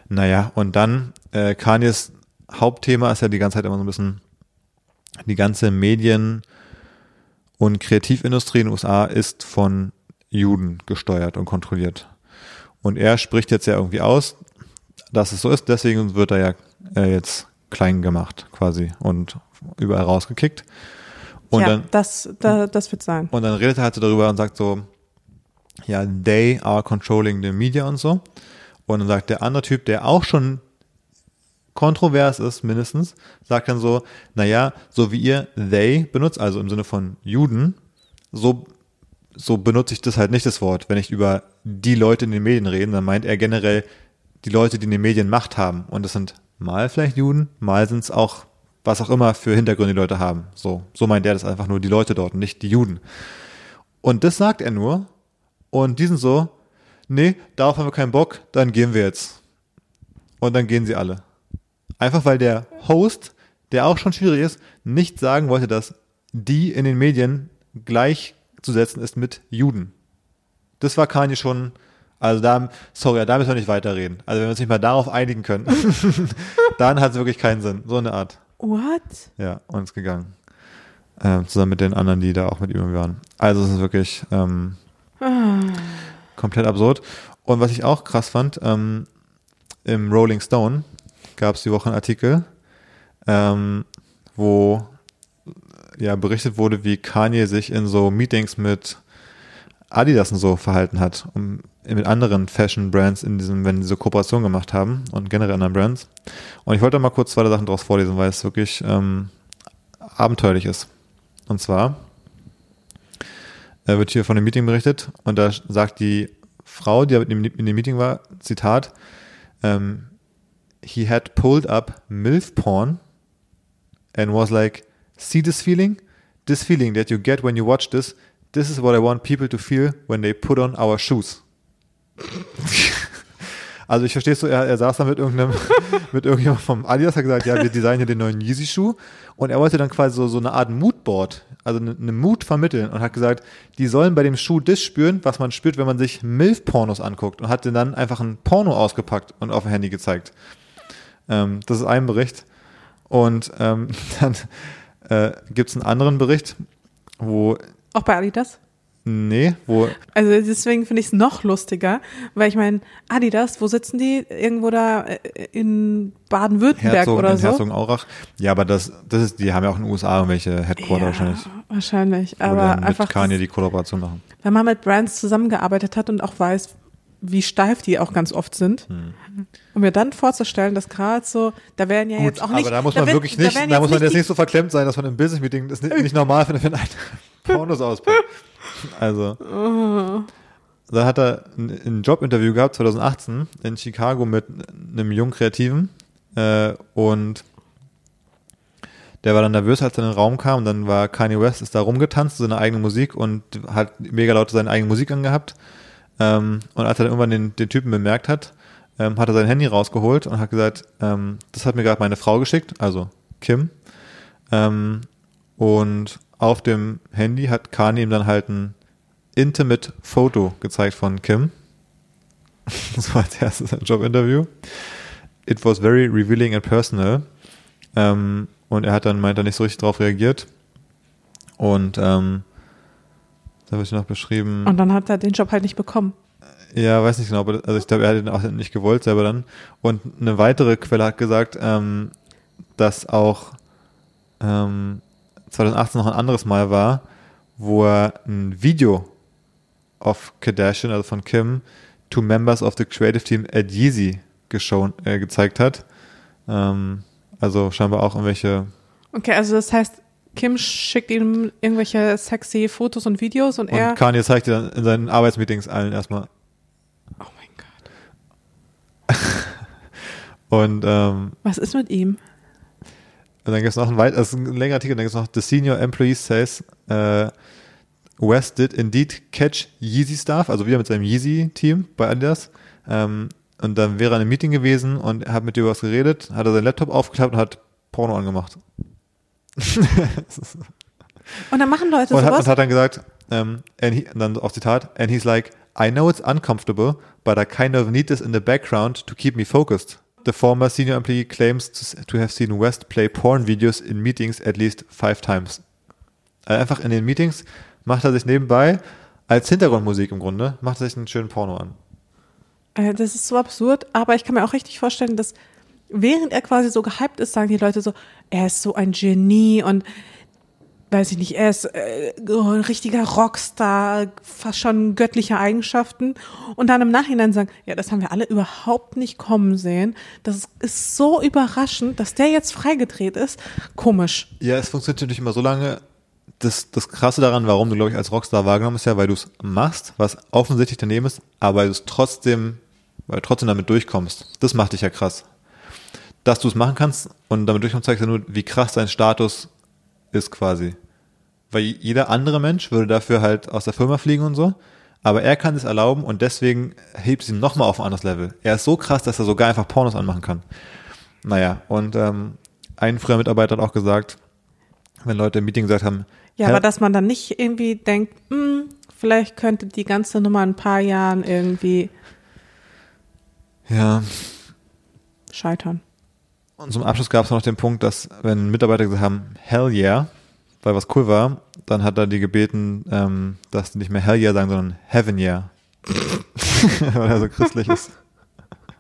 Naja, und dann äh, Kanyes Hauptthema ist ja die ganze Zeit immer so ein bisschen die ganze Medien- und Kreativindustrie in den USA ist von Juden gesteuert und kontrolliert. Und er spricht jetzt ja irgendwie aus, dass es so ist, deswegen wird er ja äh, jetzt klein gemacht quasi und überall rausgekickt. Und ja, dann das, da, das wird sein. und dann redet er halt so darüber und sagt so, ja, they are controlling the media und so. Und dann sagt der andere Typ, der auch schon kontrovers ist, mindestens, sagt dann so, naja, so wie ihr they benutzt, also im Sinne von Juden, so, so benutze ich das halt nicht das Wort. Wenn ich über die Leute in den Medien rede, dann meint er generell die Leute, die in den Medien Macht haben. Und das sind mal vielleicht Juden, mal sind es auch, was auch immer für Hintergründe die Leute haben. So, so meint er das einfach nur die Leute dort, nicht die Juden. Und das sagt er nur. Und die sind so, nee, darauf haben wir keinen Bock, dann gehen wir jetzt. Und dann gehen sie alle. Einfach weil der Host, der auch schon schwierig ist, nicht sagen wollte, dass die in den Medien gleichzusetzen ist mit Juden. Das war Kanye schon, also da, sorry, da müssen wir nicht weiterreden. Also wenn wir uns nicht mal darauf einigen können, dann hat es wirklich keinen Sinn. So eine Art. What? Ja, und ist gegangen. Ähm, zusammen mit den anderen, die da auch mit ihm waren. Also es ist wirklich ähm, komplett absurd. Und was ich auch krass fand, ähm, im Rolling Stone gab es die Woche einen Artikel, ähm, wo ja berichtet wurde, wie Kanye sich in so Meetings mit Adidas und so verhalten hat, um mit anderen Fashion-Brands in diesem, wenn sie so Kooperationen gemacht haben und generell anderen Brands. Und ich wollte mal kurz zwei Sachen daraus vorlesen, weil es wirklich ähm, abenteuerlich ist. Und zwar äh, wird hier von dem Meeting berichtet und da sagt die Frau, die in dem, in dem Meeting war, Zitat, ähm, he had pulled up MILF porn and was like, See this feeling? This feeling that you get when you watch this, this is what I want people to feel when they put on our shoes. Also ich verstehe so, er, er saß da mit irgendeinem, mit irgendjemandem vom Adidas, hat gesagt, ja, wir designen hier den neuen Yeezy-Schuh und er wollte dann quasi so, so eine Art Moodboard, also eine, eine Mood vermitteln und hat gesagt, die sollen bei dem Schuh das spüren, was man spürt, wenn man sich Milf-Pornos anguckt und hat dann einfach ein Porno ausgepackt und auf dem Handy gezeigt. Ähm, das ist ein Bericht und ähm, dann äh, gibt es einen anderen Bericht, wo Auch bei Adidas? Nee, wo. Also deswegen finde ich es noch lustiger, weil ich meine, Adidas, wo sitzen die? Irgendwo da äh, in Baden-Württemberg Herzog, oder in so? Herzogenaurach. Ja, aber das, das ist, die haben ja auch in den USA irgendwelche Headquarter ja, wahrscheinlich. Wahrscheinlich. Wo Aber dann mit einfach, Kanye die Kollaboration machen. wenn man mit Brands zusammengearbeitet hat und auch weiß, wie steif die auch ganz oft sind, Hm. um mir dann vorzustellen, dass gerade so, da werden ja jetzt auch nicht. aber da muss man werden- wirklich nicht, da, werden muss man jetzt nicht so verklemmt sein, dass man im Business-Meeting das nicht, nicht normal findet, wenn ein Pornos auspackt. Also. Da hat er ein, ein Jobinterview gehabt, 2018, in Chicago mit einem jungen Kreativen. Äh, und der war dann nervös, als er in den Raum kam. Und dann war Kanye West, ist da rumgetanzt, seine eigene Musik und hat mega laut seine eigene Musik angehabt. Ähm, und als er dann irgendwann den, den Typen bemerkt hat, ähm, hat er sein Handy rausgeholt und hat gesagt, ähm, das hat mir gerade meine Frau geschickt, also Kim. Ähm, und auf dem Handy hat Kanye ihm dann halt ein intimate Foto gezeigt von Kim. Das war als erstes ein Jobinterview. It was very revealing and personal. Ähm, und er hat dann meint er nicht so richtig drauf reagiert. Und ähm, da wird noch beschrieben. Und dann hat er den Job halt nicht bekommen. Ja, weiß nicht genau, aber also ich glaube, er hat ihn auch nicht gewollt selber dann. Und eine weitere Quelle hat gesagt, ähm, dass auch ähm, 2018 noch ein anderes Mal war, wo er ein Video of Kardashian, also von Kim, to members of the creative team at Yeezy geschaut, äh, gezeigt hat. Ähm, also scheinbar auch irgendwelche Okay, also das heißt, Kim schickt ihm irgendwelche sexy Fotos und Videos und, und er. Kanye zeigt dir dann in seinen Arbeitsmeetings allen erstmal. Oh mein Gott. Und ähm, Was ist mit ihm? Und dann gibt es noch ein weit, also ein längerer Artikel, dann gibt es noch The Senior Employee says uh, West did indeed catch Yeezy Staff, also wieder mit seinem Yeezy-Team bei Adidas. Ähm, und dann wäre er in einem Meeting gewesen und hat mit dir was geredet, hat er seinen Laptop aufgeklappt und hat Porno angemacht. Und dann machen Leute und, hat, sowas. und hat dann gesagt, ähm, and he, und dann auch Zitat, and he's like, I know it's uncomfortable, but I kind of need this in the background to keep me focused. The former senior employee claims to, to have seen West play porn videos in meetings at least five times. Also einfach in den Meetings macht er sich nebenbei als Hintergrundmusik im Grunde, macht er sich einen schönen Porno an. Äh, Das ist so absurd, aber ich kann mir auch richtig vorstellen, dass während er quasi so gehypt ist, sagen die Leute so, er ist so ein Genie und weiß ich nicht, er ist äh, ein richtiger Rockstar, fast schon göttliche Eigenschaften und dann im Nachhinein sagen, ja, das haben wir alle überhaupt nicht kommen sehen. Das ist so überraschend, dass der jetzt freigedreht ist. Komisch. Ja, es funktioniert natürlich immer so lange. Das, das Krasse daran, warum du, glaube ich, als Rockstar wahrgenommen bist, ja, weil du es machst, was offensichtlich daneben ist, aber weil du es trotzdem, weil du trotzdem damit durchkommst. Das macht dich ja krass. Dass du es machen kannst und damit durchkommst, zeigt ja nur, wie krass dein Status ist quasi. Weil jeder andere Mensch würde dafür halt aus der Firma fliegen und so, aber er kann es erlauben und deswegen hebt es ihn nochmal auf ein anderes Level. Er ist so krass, dass er sogar einfach Pornos anmachen kann. Naja, und ähm, ein früher Mitarbeiter hat auch gesagt, wenn Leute im Meeting gesagt haben, Ja, aber dass man dann nicht irgendwie denkt, hm, vielleicht könnte die ganze Nummer in ein paar Jahren irgendwie ja, scheitern. Und zum Abschluss gab es noch den Punkt, dass wenn Mitarbeiter gesagt haben, hell yeah, weil was cool war, dann hat er die gebeten, ähm, dass die nicht mehr hell yeah sagen, sondern heaven yeah. weil er so christlich ist.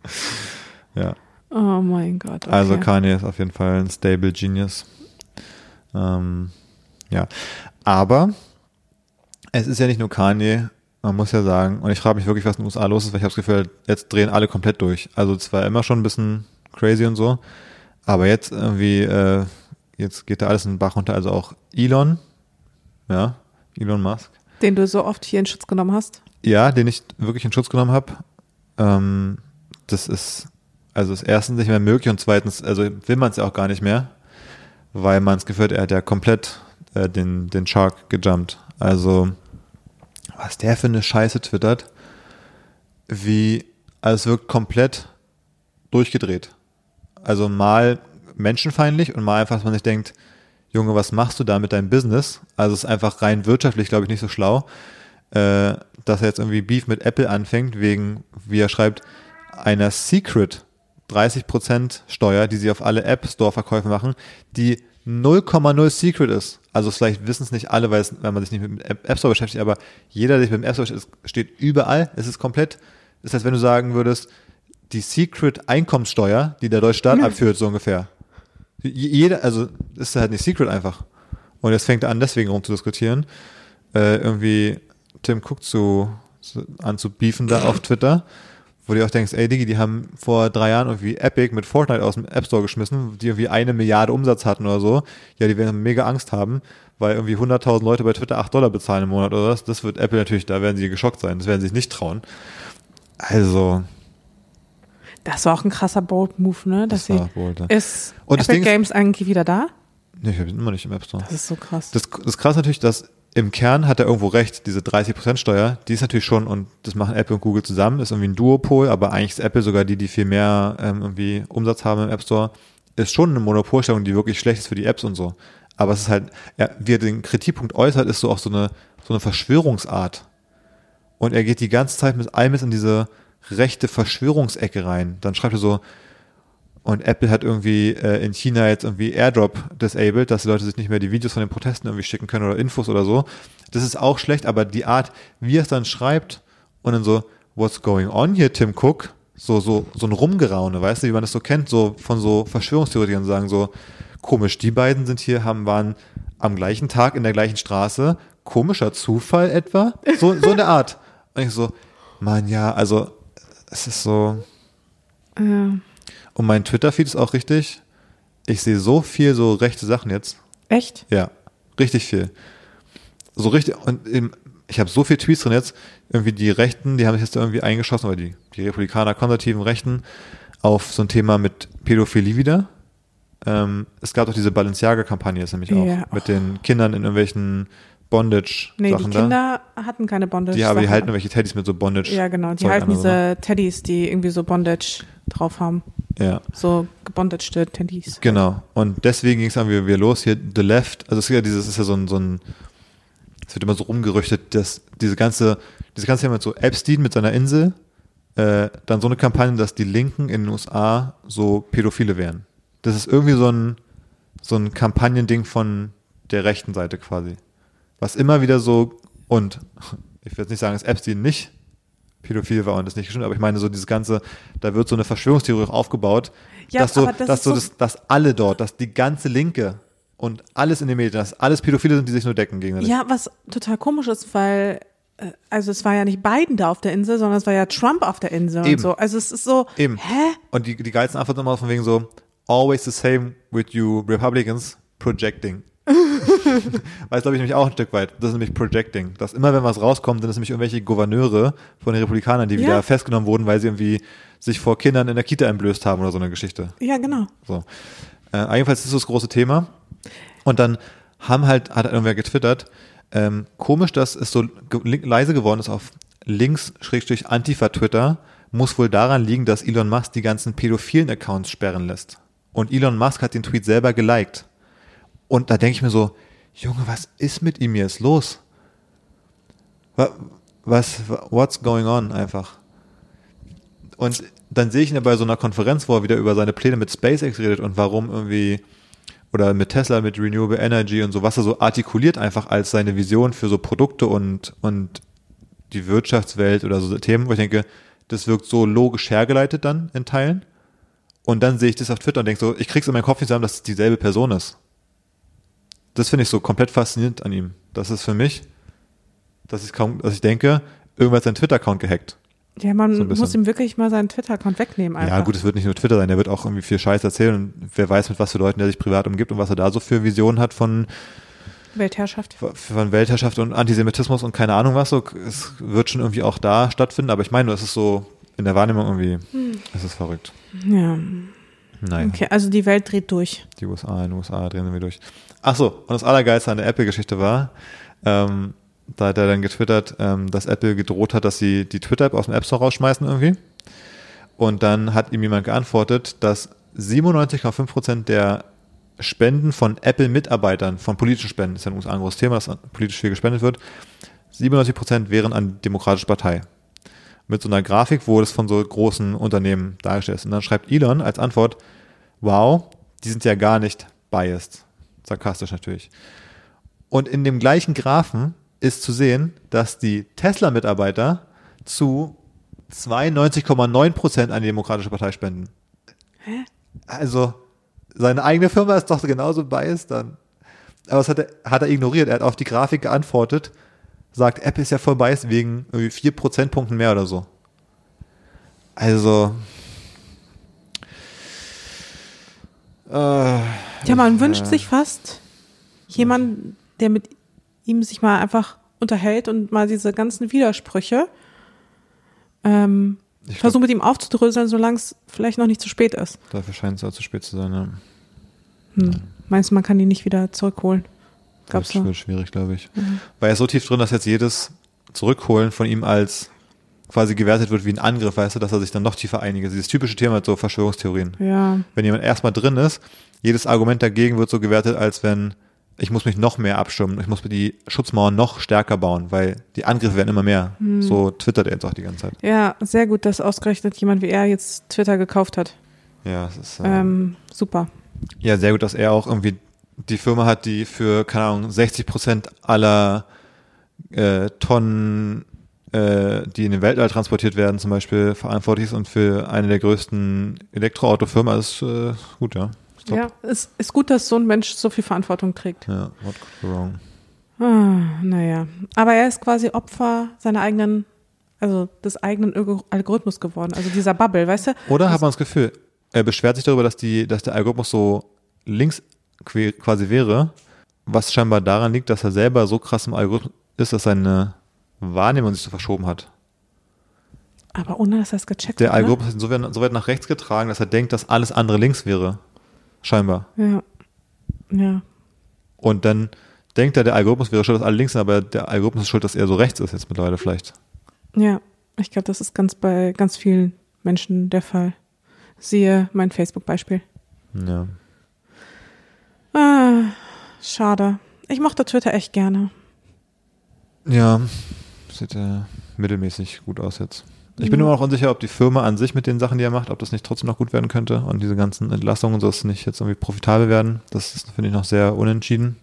ja, Oh mein Gott. Okay. also Kanye ist auf jeden Fall ein stable Genius. Ähm, ja, aber es ist ja nicht nur Kanye, man muss ja sagen, und ich frage mich wirklich, was in den USA los ist, weil ich habe das Gefühl, jetzt drehen alle komplett durch. Also es war immer schon ein bisschen crazy und so, aber jetzt irgendwie, äh, jetzt geht da alles in den Bach runter, also auch Elon, ja, Elon Musk, Den du so oft hier in Schutz genommen hast. ja, den ich wirklich in Schutz genommen habe, ähm, das ist, also ist erstens nicht mehr möglich und zweitens, also will man es ja auch gar nicht mehr, weil man es Gefühl hat, er hat ja komplett äh, den, den Shark gejumpt. Also, was der für eine Scheiße twittert, wie, also es wirkt komplett durchgedreht. Also mal menschenfeindlich und mal einfach, dass man sich denkt, Junge, was machst du da mit deinem Business? Also es ist einfach rein wirtschaftlich, glaube ich, nicht so schlau, äh, dass er jetzt irgendwie Beef mit Apple anfängt, wegen, wie er schreibt, einer Secret 30% Steuer, die sie auf alle App Store Verkäufe machen, die 0,0 Secret ist. Also vielleicht wissen es nicht alle, weil, es, weil man sich nicht mit dem App Store beschäftigt, aber jeder, der sich mit dem App Store beschäftigt, steht überall. Es ist komplett, das heißt, wenn du sagen würdest, die Secret Einkommenssteuer, die der deutsche Staat abführt, so ungefähr. Jeder, also ist halt nicht Secret einfach. Und jetzt fängt er an, deswegen rum zu diskutieren. Äh, irgendwie Tim Cook zu, zu anzubiefen da auf Twitter wo du auch denkst, ey Digi, die haben vor drei Jahren irgendwie Epic mit Fortnite aus dem App Store geschmissen, die irgendwie eine Milliarde Umsatz hatten oder so. Ja, die werden mega Angst haben, weil irgendwie 100.000 Leute bei Twitter 8 Dollar bezahlen im Monat oder was. Das wird Apple natürlich, da werden sie geschockt sein. Das werden sie sich nicht trauen. Also. Das war auch ein krasser Bold-Move, ne? Dass Das war bold, ja. ist Und Epic Ding ist- Games eigentlich wieder da? Nee, ich habe immer nicht im App Store. Das ist so krass. Das, das ist krass natürlich, dass im Kern hat er irgendwo recht, diese 30% Steuer, die ist natürlich schon, und das machen Apple und Google zusammen, ist irgendwie ein Duopol, aber eigentlich ist Apple sogar die, die viel mehr ähm, irgendwie Umsatz haben im App Store, ist schon eine Monopolstellung, die wirklich schlecht ist für die Apps und so. Aber es ist halt, ja, wie er den Kritikpunkt äußert, ist so auch so eine, so eine Verschwörungsart. Und er geht die ganze Zeit mit allem in diese rechte Verschwörungsecke rein. Dann schreibt er so, und Apple hat irgendwie äh, in China jetzt irgendwie Airdrop disabled, dass die Leute sich nicht mehr die Videos von den Protesten irgendwie schicken können oder Infos oder so. Das ist auch schlecht, aber die Art, wie er es dann schreibt und dann so, what's going on here, Tim Cook? So, so, so ein Rumgeraune, weißt du, wie man das so kennt, so von so Verschwörungstheoretikern sagen so, komisch, die beiden sind hier, haben, waren am gleichen Tag in der gleichen Straße, komischer Zufall etwa? So, so in der Art. Und ich so, man, ja, also, es ist so, Ja. und mein Twitter-Feed ist auch richtig. Ich sehe so viel so rechte Sachen jetzt. Echt? Ja, richtig viel. So richtig, und im, ich habe so viele Tweets drin jetzt, irgendwie die Rechten, die haben sich jetzt irgendwie eingeschossen, oder die, die Republikaner, konservativen Rechten, auf so ein Thema mit Pädophilie wieder. Ähm, es gab doch diese Balenciaga-Kampagne jetzt nämlich auch, Ja, mit den Kindern in irgendwelchen Bondage-Sachen Nee, die da. Kinder hatten keine Bondage. Die, aber die halten irgendwelche Teddys mit so Bondage. Ja, genau. Die Zeug halten oder so, ne? diese Teddys, die irgendwie so Bondage drauf haben. Ja. So gebondagte Teddys. Genau. Und deswegen ging es dann wieder los. Hier The Left, also es ist ja dieses, ist ja so ein, so ein es wird immer so rumgerüchtet, dass diese ganze, diese ganze Thema mit so Epstein mit seiner Insel, äh, dann so eine Kampagne, dass die Linken in den USA so Pädophile wären. Das ist irgendwie so ein, so ein Kampagnending von der rechten Seite quasi. Was immer wieder so, und ich will jetzt nicht sagen, dass Epstein nicht pädophil war und das nicht gestimmt, aber ich meine so dieses ganze, da wird so eine Verschwörungstheorie auch aufgebaut, Ja, dass so, das dass so- das, dass alle dort, dass die ganze Linke und alles in den Medien, dass alles Pädophile sind, die sich nur decken gegenseitig. Ja, was total komisch ist, weil, äh, also es war ja nicht Biden da auf der Insel, sondern es war ja Trump auf der Insel Eben. und so. Also es ist so, Eben. hä? Und die, die geilsten Antworten immer von wegen so, always the same with you Republicans, projecting. Weiß, glaube ich, nämlich auch ein Stück weit. Das ist nämlich Projecting. Dass immer, wenn was rauskommt, sind es nämlich irgendwelche Gouverneure von den Republikanern, die Ja. wieder festgenommen wurden, weil sie irgendwie sich vor Kindern in der Kita entblößt haben oder so eine Geschichte. Ja, genau. So. Äh, jedenfalls ist das große Thema. Und dann haben halt, hat irgendwer getwittert, ähm, komisch, dass es so leise geworden ist auf links-antifa-Twitter, muss wohl daran liegen, dass Elon Musk die ganzen pädophilen Accounts sperren lässt. Und Elon Musk hat den Tweet selber geliked. Und da denke ich mir so, Junge, was ist mit ihm jetzt los? Wa- Was, what's going on einfach? Und dann sehe ich ihn bei so einer Konferenz, wo er wieder über seine Pläne mit SpaceX redet und warum irgendwie, oder mit Tesla, mit Renewable Energy und so, was er so artikuliert einfach als seine Vision für so Produkte und, und die Wirtschaftswelt oder so Themen, wo ich denke, das wirkt so logisch hergeleitet dann in Teilen. Und dann sehe ich das auf Twitter und denke so, ich krieg's in meinen Kopf nicht zusammen, dass es dieselbe Person ist. Das finde ich so komplett faszinierend an ihm. Das ist für mich, dass ich kaum, dass ich denke, irgendwer hat seinen Twitter-Account gehackt. Ja, man So muss ihm wirklich mal seinen Twitter-Account wegnehmen einfach. Ja, gut, es wird nicht nur Twitter sein, der wird auch irgendwie viel Scheiß erzählen und wer weiß, mit was für Leuten der sich privat umgibt und was er da so für Visionen hat von, Weltherrschaft. von Weltherrschaft und Antisemitismus und keine Ahnung was. So, es wird schon irgendwie auch da stattfinden, aber ich meine, es ist so in der Wahrnehmung irgendwie, es ist verrückt. Ja. Nein. Okay, also die Welt dreht durch. Die USA, in den USA drehen wir durch. Ach so, und das Allergeilste an der Apple-Geschichte war, ähm, da hat er dann getwittert, ähm, dass Apple gedroht hat, dass sie die Twitter-App aus dem App Store rausschmeißen irgendwie. Und dann hat ihm jemand geantwortet, dass 97,5% der Spenden von Apple-Mitarbeitern, von politischen Spenden, das ist ja ein großes Thema, dass politisch viel gespendet wird, 97% wären an die Demokratische Partei. Mit so einer Grafik, wo das von so großen Unternehmen dargestellt ist. Und dann schreibt Elon als Antwort, wow, die sind ja gar nicht biased. Sarkastisch natürlich. Und in dem gleichen Graphen ist zu sehen, dass die Tesla-Mitarbeiter zu 92,9% an die Demokratische Partei spenden. Hä? Also, seine eigene Firma ist doch genauso biased dann. Aber das hat er, hat er ignoriert. Er hat auf die Grafik geantwortet, sagt, Apple ist ja voll biased wegen irgendwie 4 Prozentpunkten mehr oder so. Also. Äh, Ja, man wünscht sich fast jemanden, der mit ihm sich mal einfach unterhält und mal diese ganzen Widersprüche ähm, ich versucht mit ihm aufzudröseln, solange es vielleicht noch nicht zu spät ist. dafür scheint es auch zu spät zu sein. Ja. Hm. Meinst du, man kann ihn nicht wieder zurückholen? Gab's das wird schwierig, glaube ich. Mhm. Weil er ist so tief drin, dass jetzt jedes Zurückholen von ihm als quasi gewertet wird wie ein Angriff, weißt du, dass er sich dann noch tiefer einigt. Dieses typische Thema so Verschwörungstheorien. Ja, Wenn jemand erstmal drin ist, jedes Argument dagegen wird so gewertet, als wenn ich muss mich noch mehr abschirmen, ich muss mir die Schutzmauern noch stärker bauen, weil die Angriffe werden immer mehr. Hm. So twittert er jetzt auch die ganze Zeit. ja, sehr gut, dass ausgerechnet jemand wie er jetzt Twitter gekauft hat. Ja, es ist äh, Ähm, super. ja sehr gut, dass er auch irgendwie die Firma hat, die für, keine Ahnung, 60 Prozent aller äh, Tonnen, äh, die in den Weltall transportiert werden, zum Beispiel verantwortlich ist und für eine der größten Elektroautofirmen ist äh, gut, ja. Ist top. Ja, es ist gut, dass so ein Mensch so viel Verantwortung trägt. Ja, what could wrong? Ah, naja. Aber er ist quasi Opfer seiner eigenen, also des eigenen Algorithmus geworden, also dieser Bubble, weißt du? Oder hat man das Gefühl, er beschwert sich darüber, dass die, dass der Algorithmus so links quasi wäre, was scheinbar daran liegt, dass er selber so krass im Algorithmus ist, dass seine Wahrnehmung sich so verschoben hat. Aber ohne dass er es gecheckt Der hat. ne? Algorithmus ist so weit, so weit nach rechts getragen, dass er denkt, dass alles andere links wäre. Scheinbar. Ja. Ja. Und dann denkt er, der Algorithmus wäre schuld, dass alle links sind, aber der Algorithmus ist schuld, dass er so rechts ist jetzt mittlerweile vielleicht. Ja. Ich glaube, das ist ganz bei ganz vielen Menschen der Fall. Siehe mein Facebook-Beispiel. Ja. Ah, schade. Ich mochte Twitter echt gerne. Ja, sieht äh, mittelmäßig gut aus jetzt. Ich bin Ja. immer noch unsicher, ob die Firma an sich mit den Sachen, die er macht, ob das nicht trotzdem noch gut werden könnte und diese ganzen Entlassungen und so das nicht jetzt irgendwie profitabel werden. Das ist, finde ich, noch sehr unentschieden.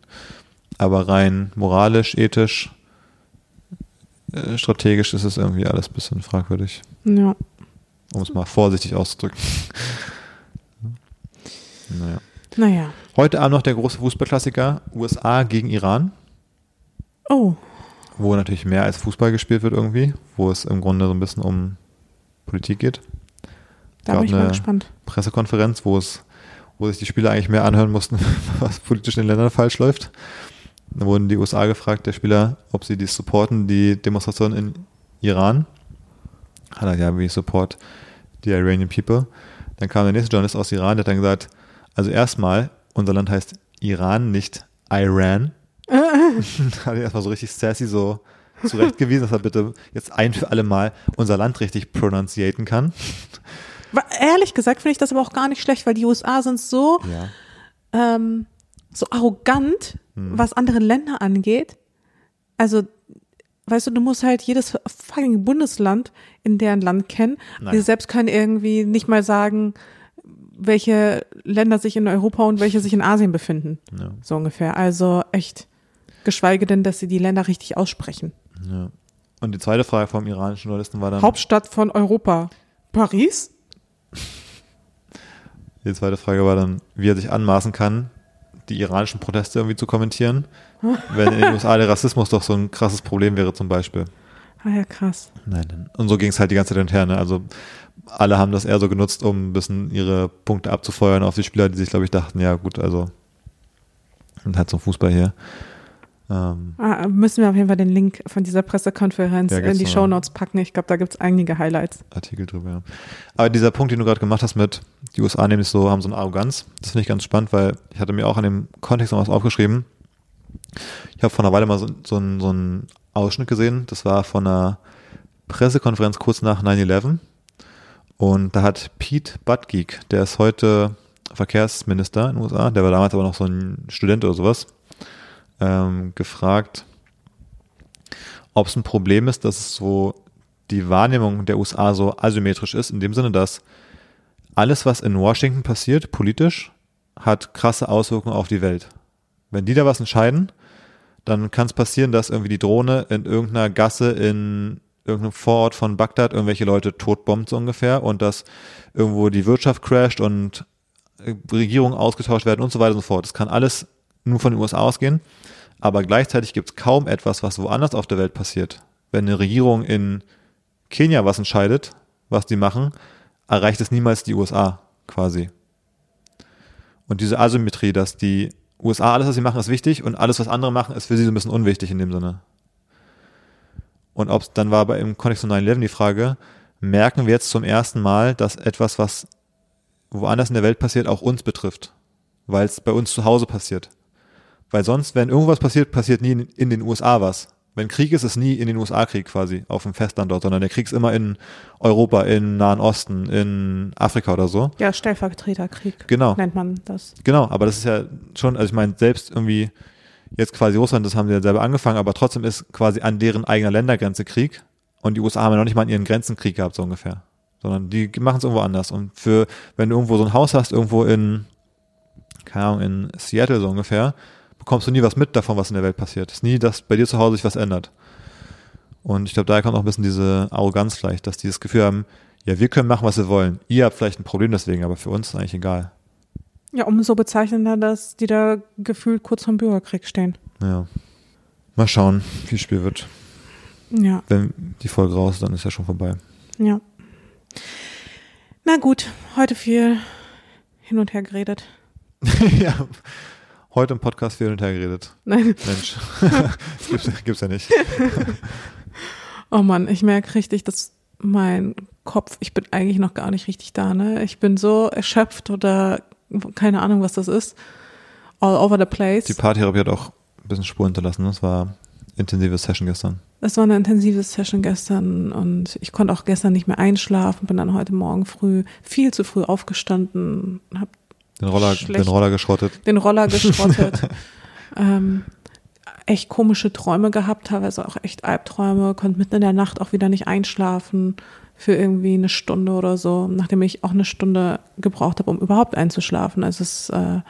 Aber rein moralisch, ethisch, äh, strategisch ist es irgendwie alles ein bisschen fragwürdig, Ja. um es mal vorsichtig auszudrücken. naja. Naja. Heute Abend noch der große Fußballklassiker USA gegen Iran. Oh. Wo natürlich mehr als Fußball gespielt wird irgendwie, wo es im Grunde so ein bisschen um Politik geht. Da bin ich mal gespannt. Pressekonferenz, wo es, wo sich die Spieler eigentlich mehr anhören mussten, was politisch in den Ländern falsch läuft. Da wurden die USA gefragt, der Spieler, ob sie die supporten, die Demonstration in Iran. Hat er ja, wie support the Iranian people. Dann kam der nächste Journalist aus Iran, der hat dann gesagt, also erstmal, unser Land heißt Iran, nicht Iran. Hat er erstmal so richtig sassy so zurechtgewiesen, dass er bitte jetzt ein für alle Mal unser Land richtig pronunciaten kann. Ehrlich gesagt finde ich das aber auch gar nicht schlecht, weil die USA sind so, Ja. ähm, so arrogant, Hm. was andere Länder angeht. Also, weißt du, du musst halt jedes fucking Bundesland in deren Land kennen. Nein. Wir selbst können irgendwie nicht mal sagen, welche Länder sich in Europa und welche sich in Asien befinden. Ja, So ungefähr. Also echt. Geschweige denn, dass sie die Länder richtig aussprechen. ja. Und die zweite Frage vom iranischen Journalisten war dann, Hauptstadt von Europa. Paris? die zweite Frage war dann, wie er sich anmaßen kann, die iranischen Proteste irgendwie zu kommentieren, wenn in den USA der Rassismus doch so ein krasses Problem wäre zum Beispiel. Ah ja, krass. Nein. Und so ging es halt die ganze Zeit hinterher. Ne? Also alle haben das eher so genutzt, um ein bisschen ihre Punkte abzufeuern auf die Spieler, die sich, glaube ich, dachten, ja gut, also und halt so Fußball hier. Ähm, Ah, müssen wir auf jeden Fall den Link von dieser Pressekonferenz Ja, in die noch. Shownotes packen. Ich glaube, da gibt es einige Highlights. Artikel drüber. Ja. Aber dieser Punkt, den du gerade gemacht hast mit, die USA nämlich so, haben so eine Arroganz, das finde ich ganz spannend, weil ich hatte mir auch in dem Kontext noch was aufgeschrieben. Ich habe vor einer Weile mal so, so, einen, so einen Ausschnitt gesehen, das war von einer Pressekonferenz kurz nach 9-11 und da hat Pete Buttigieg, der ist heute Verkehrsminister in den USA, der war damals aber noch so ein Student oder sowas, ähm, gefragt, ob es ein Problem ist, dass es so die Wahrnehmung der USA so asymmetrisch ist, in dem Sinne, dass alles, was in Washington passiert, politisch, hat krasse Auswirkungen auf die Welt. Wenn die da was entscheiden, dann kann es passieren, dass irgendwie die Drohne in irgendeiner Gasse in irgendeinem Vorort von Bagdad irgendwelche Leute totbombt so ungefähr und dass irgendwo die Wirtschaft crasht und Regierungen ausgetauscht werden und so weiter und so fort. Das kann alles nur von den USA ausgehen, aber gleichzeitig gibt es kaum etwas, was woanders auf der Welt passiert. Wenn eine Regierung in Kenia was entscheidet, was die machen, erreicht es niemals die USA quasi. Und diese Asymmetrie, dass die USA, alles, was sie machen, ist wichtig und alles, was andere machen, ist für sie so ein bisschen unwichtig in dem Sinne. Und ob dann war bei im Kontext von 9-11 die Frage, merken wir jetzt zum ersten Mal, dass etwas, was woanders in der Welt passiert, auch uns betrifft, weil es bei uns zu Hause passiert. Weil sonst, wenn irgendwas passiert, passiert nie in, in den USA was. Wenn Krieg ist, ist nie in den USA Krieg quasi auf dem Festland dort, sondern der Krieg ist immer in Europa, im Nahen Osten, in Afrika oder so. Ja, Stellvertreterkrieg Genau. nennt man das. Genau, aber das ist ja schon, also ich meine, selbst irgendwie jetzt quasi Russland, das haben sie ja selber angefangen, aber trotzdem ist quasi an deren eigener Ländergrenze Krieg und die USA haben ja noch nicht mal an ihren Grenzen Krieg gehabt, so ungefähr. Sondern die machen es irgendwo anders. Und für, wenn du irgendwo so ein Haus hast, irgendwo in, keine Ahnung, in Seattle so ungefähr, bekommst du nie was mit davon, was in der Welt passiert. Es ist nie, dass bei dir zu Hause sich was ändert. Und ich glaube, daher kommt auch ein bisschen diese Arroganz vielleicht, dass die das Gefühl haben, ja, wir können machen, was wir wollen. Ihr habt vielleicht ein Problem deswegen, aber für uns ist eigentlich egal. Ja, umso bezeichnender, dass die da gefühlt kurz vom Bürgerkrieg stehen. Ja. Mal schauen, wie das Spiel wird. Ja, Wenn die Folge raus ist, dann ist ja schon vorbei. ja. Na gut, heute viel hin und her geredet. ja. Heute im Podcast viel hin und her geredet. Nein, Mensch. das gibt's, gibt's ja nicht. oh Mann, ich merke richtig, dass mein Kopf, ich bin eigentlich noch gar nicht richtig da, ne? Ich bin so erschöpft oder keine Ahnung, was das ist. All over the place. Die Paartherapie hat auch ein bisschen Spur hinterlassen. Das war intensive Session gestern. Es war eine intensive Session gestern und ich konnte auch gestern nicht mehr einschlafen, bin dann heute Morgen früh viel zu früh aufgestanden, habe Den Roller, Schlecht. den Roller geschrottet. den Roller geschrottet, ähm, echt komische Träume gehabt, teilweise auch echt Albträume, konnte mitten in der Nacht auch wieder nicht einschlafen für irgendwie eine Stunde oder so, nachdem ich auch eine Stunde gebraucht habe, um überhaupt einzuschlafen. Also es äh,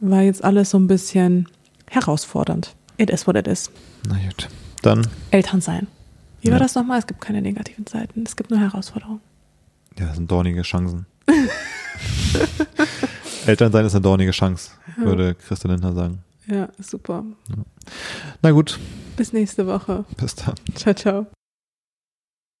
war jetzt alles so ein bisschen herausfordernd. It is what it is. Na gut. Dann, Eltern sein. Wie war Ja. das nochmal? Es gibt keine negativen Seiten, es gibt nur Herausforderungen. ja, das sind dornige Chancen. Elternsein ist eine dornige Chance, würde Christian Lindner sagen. Ja, super. Na gut, Bis nächste Woche. bis dann. Ciao, ciao.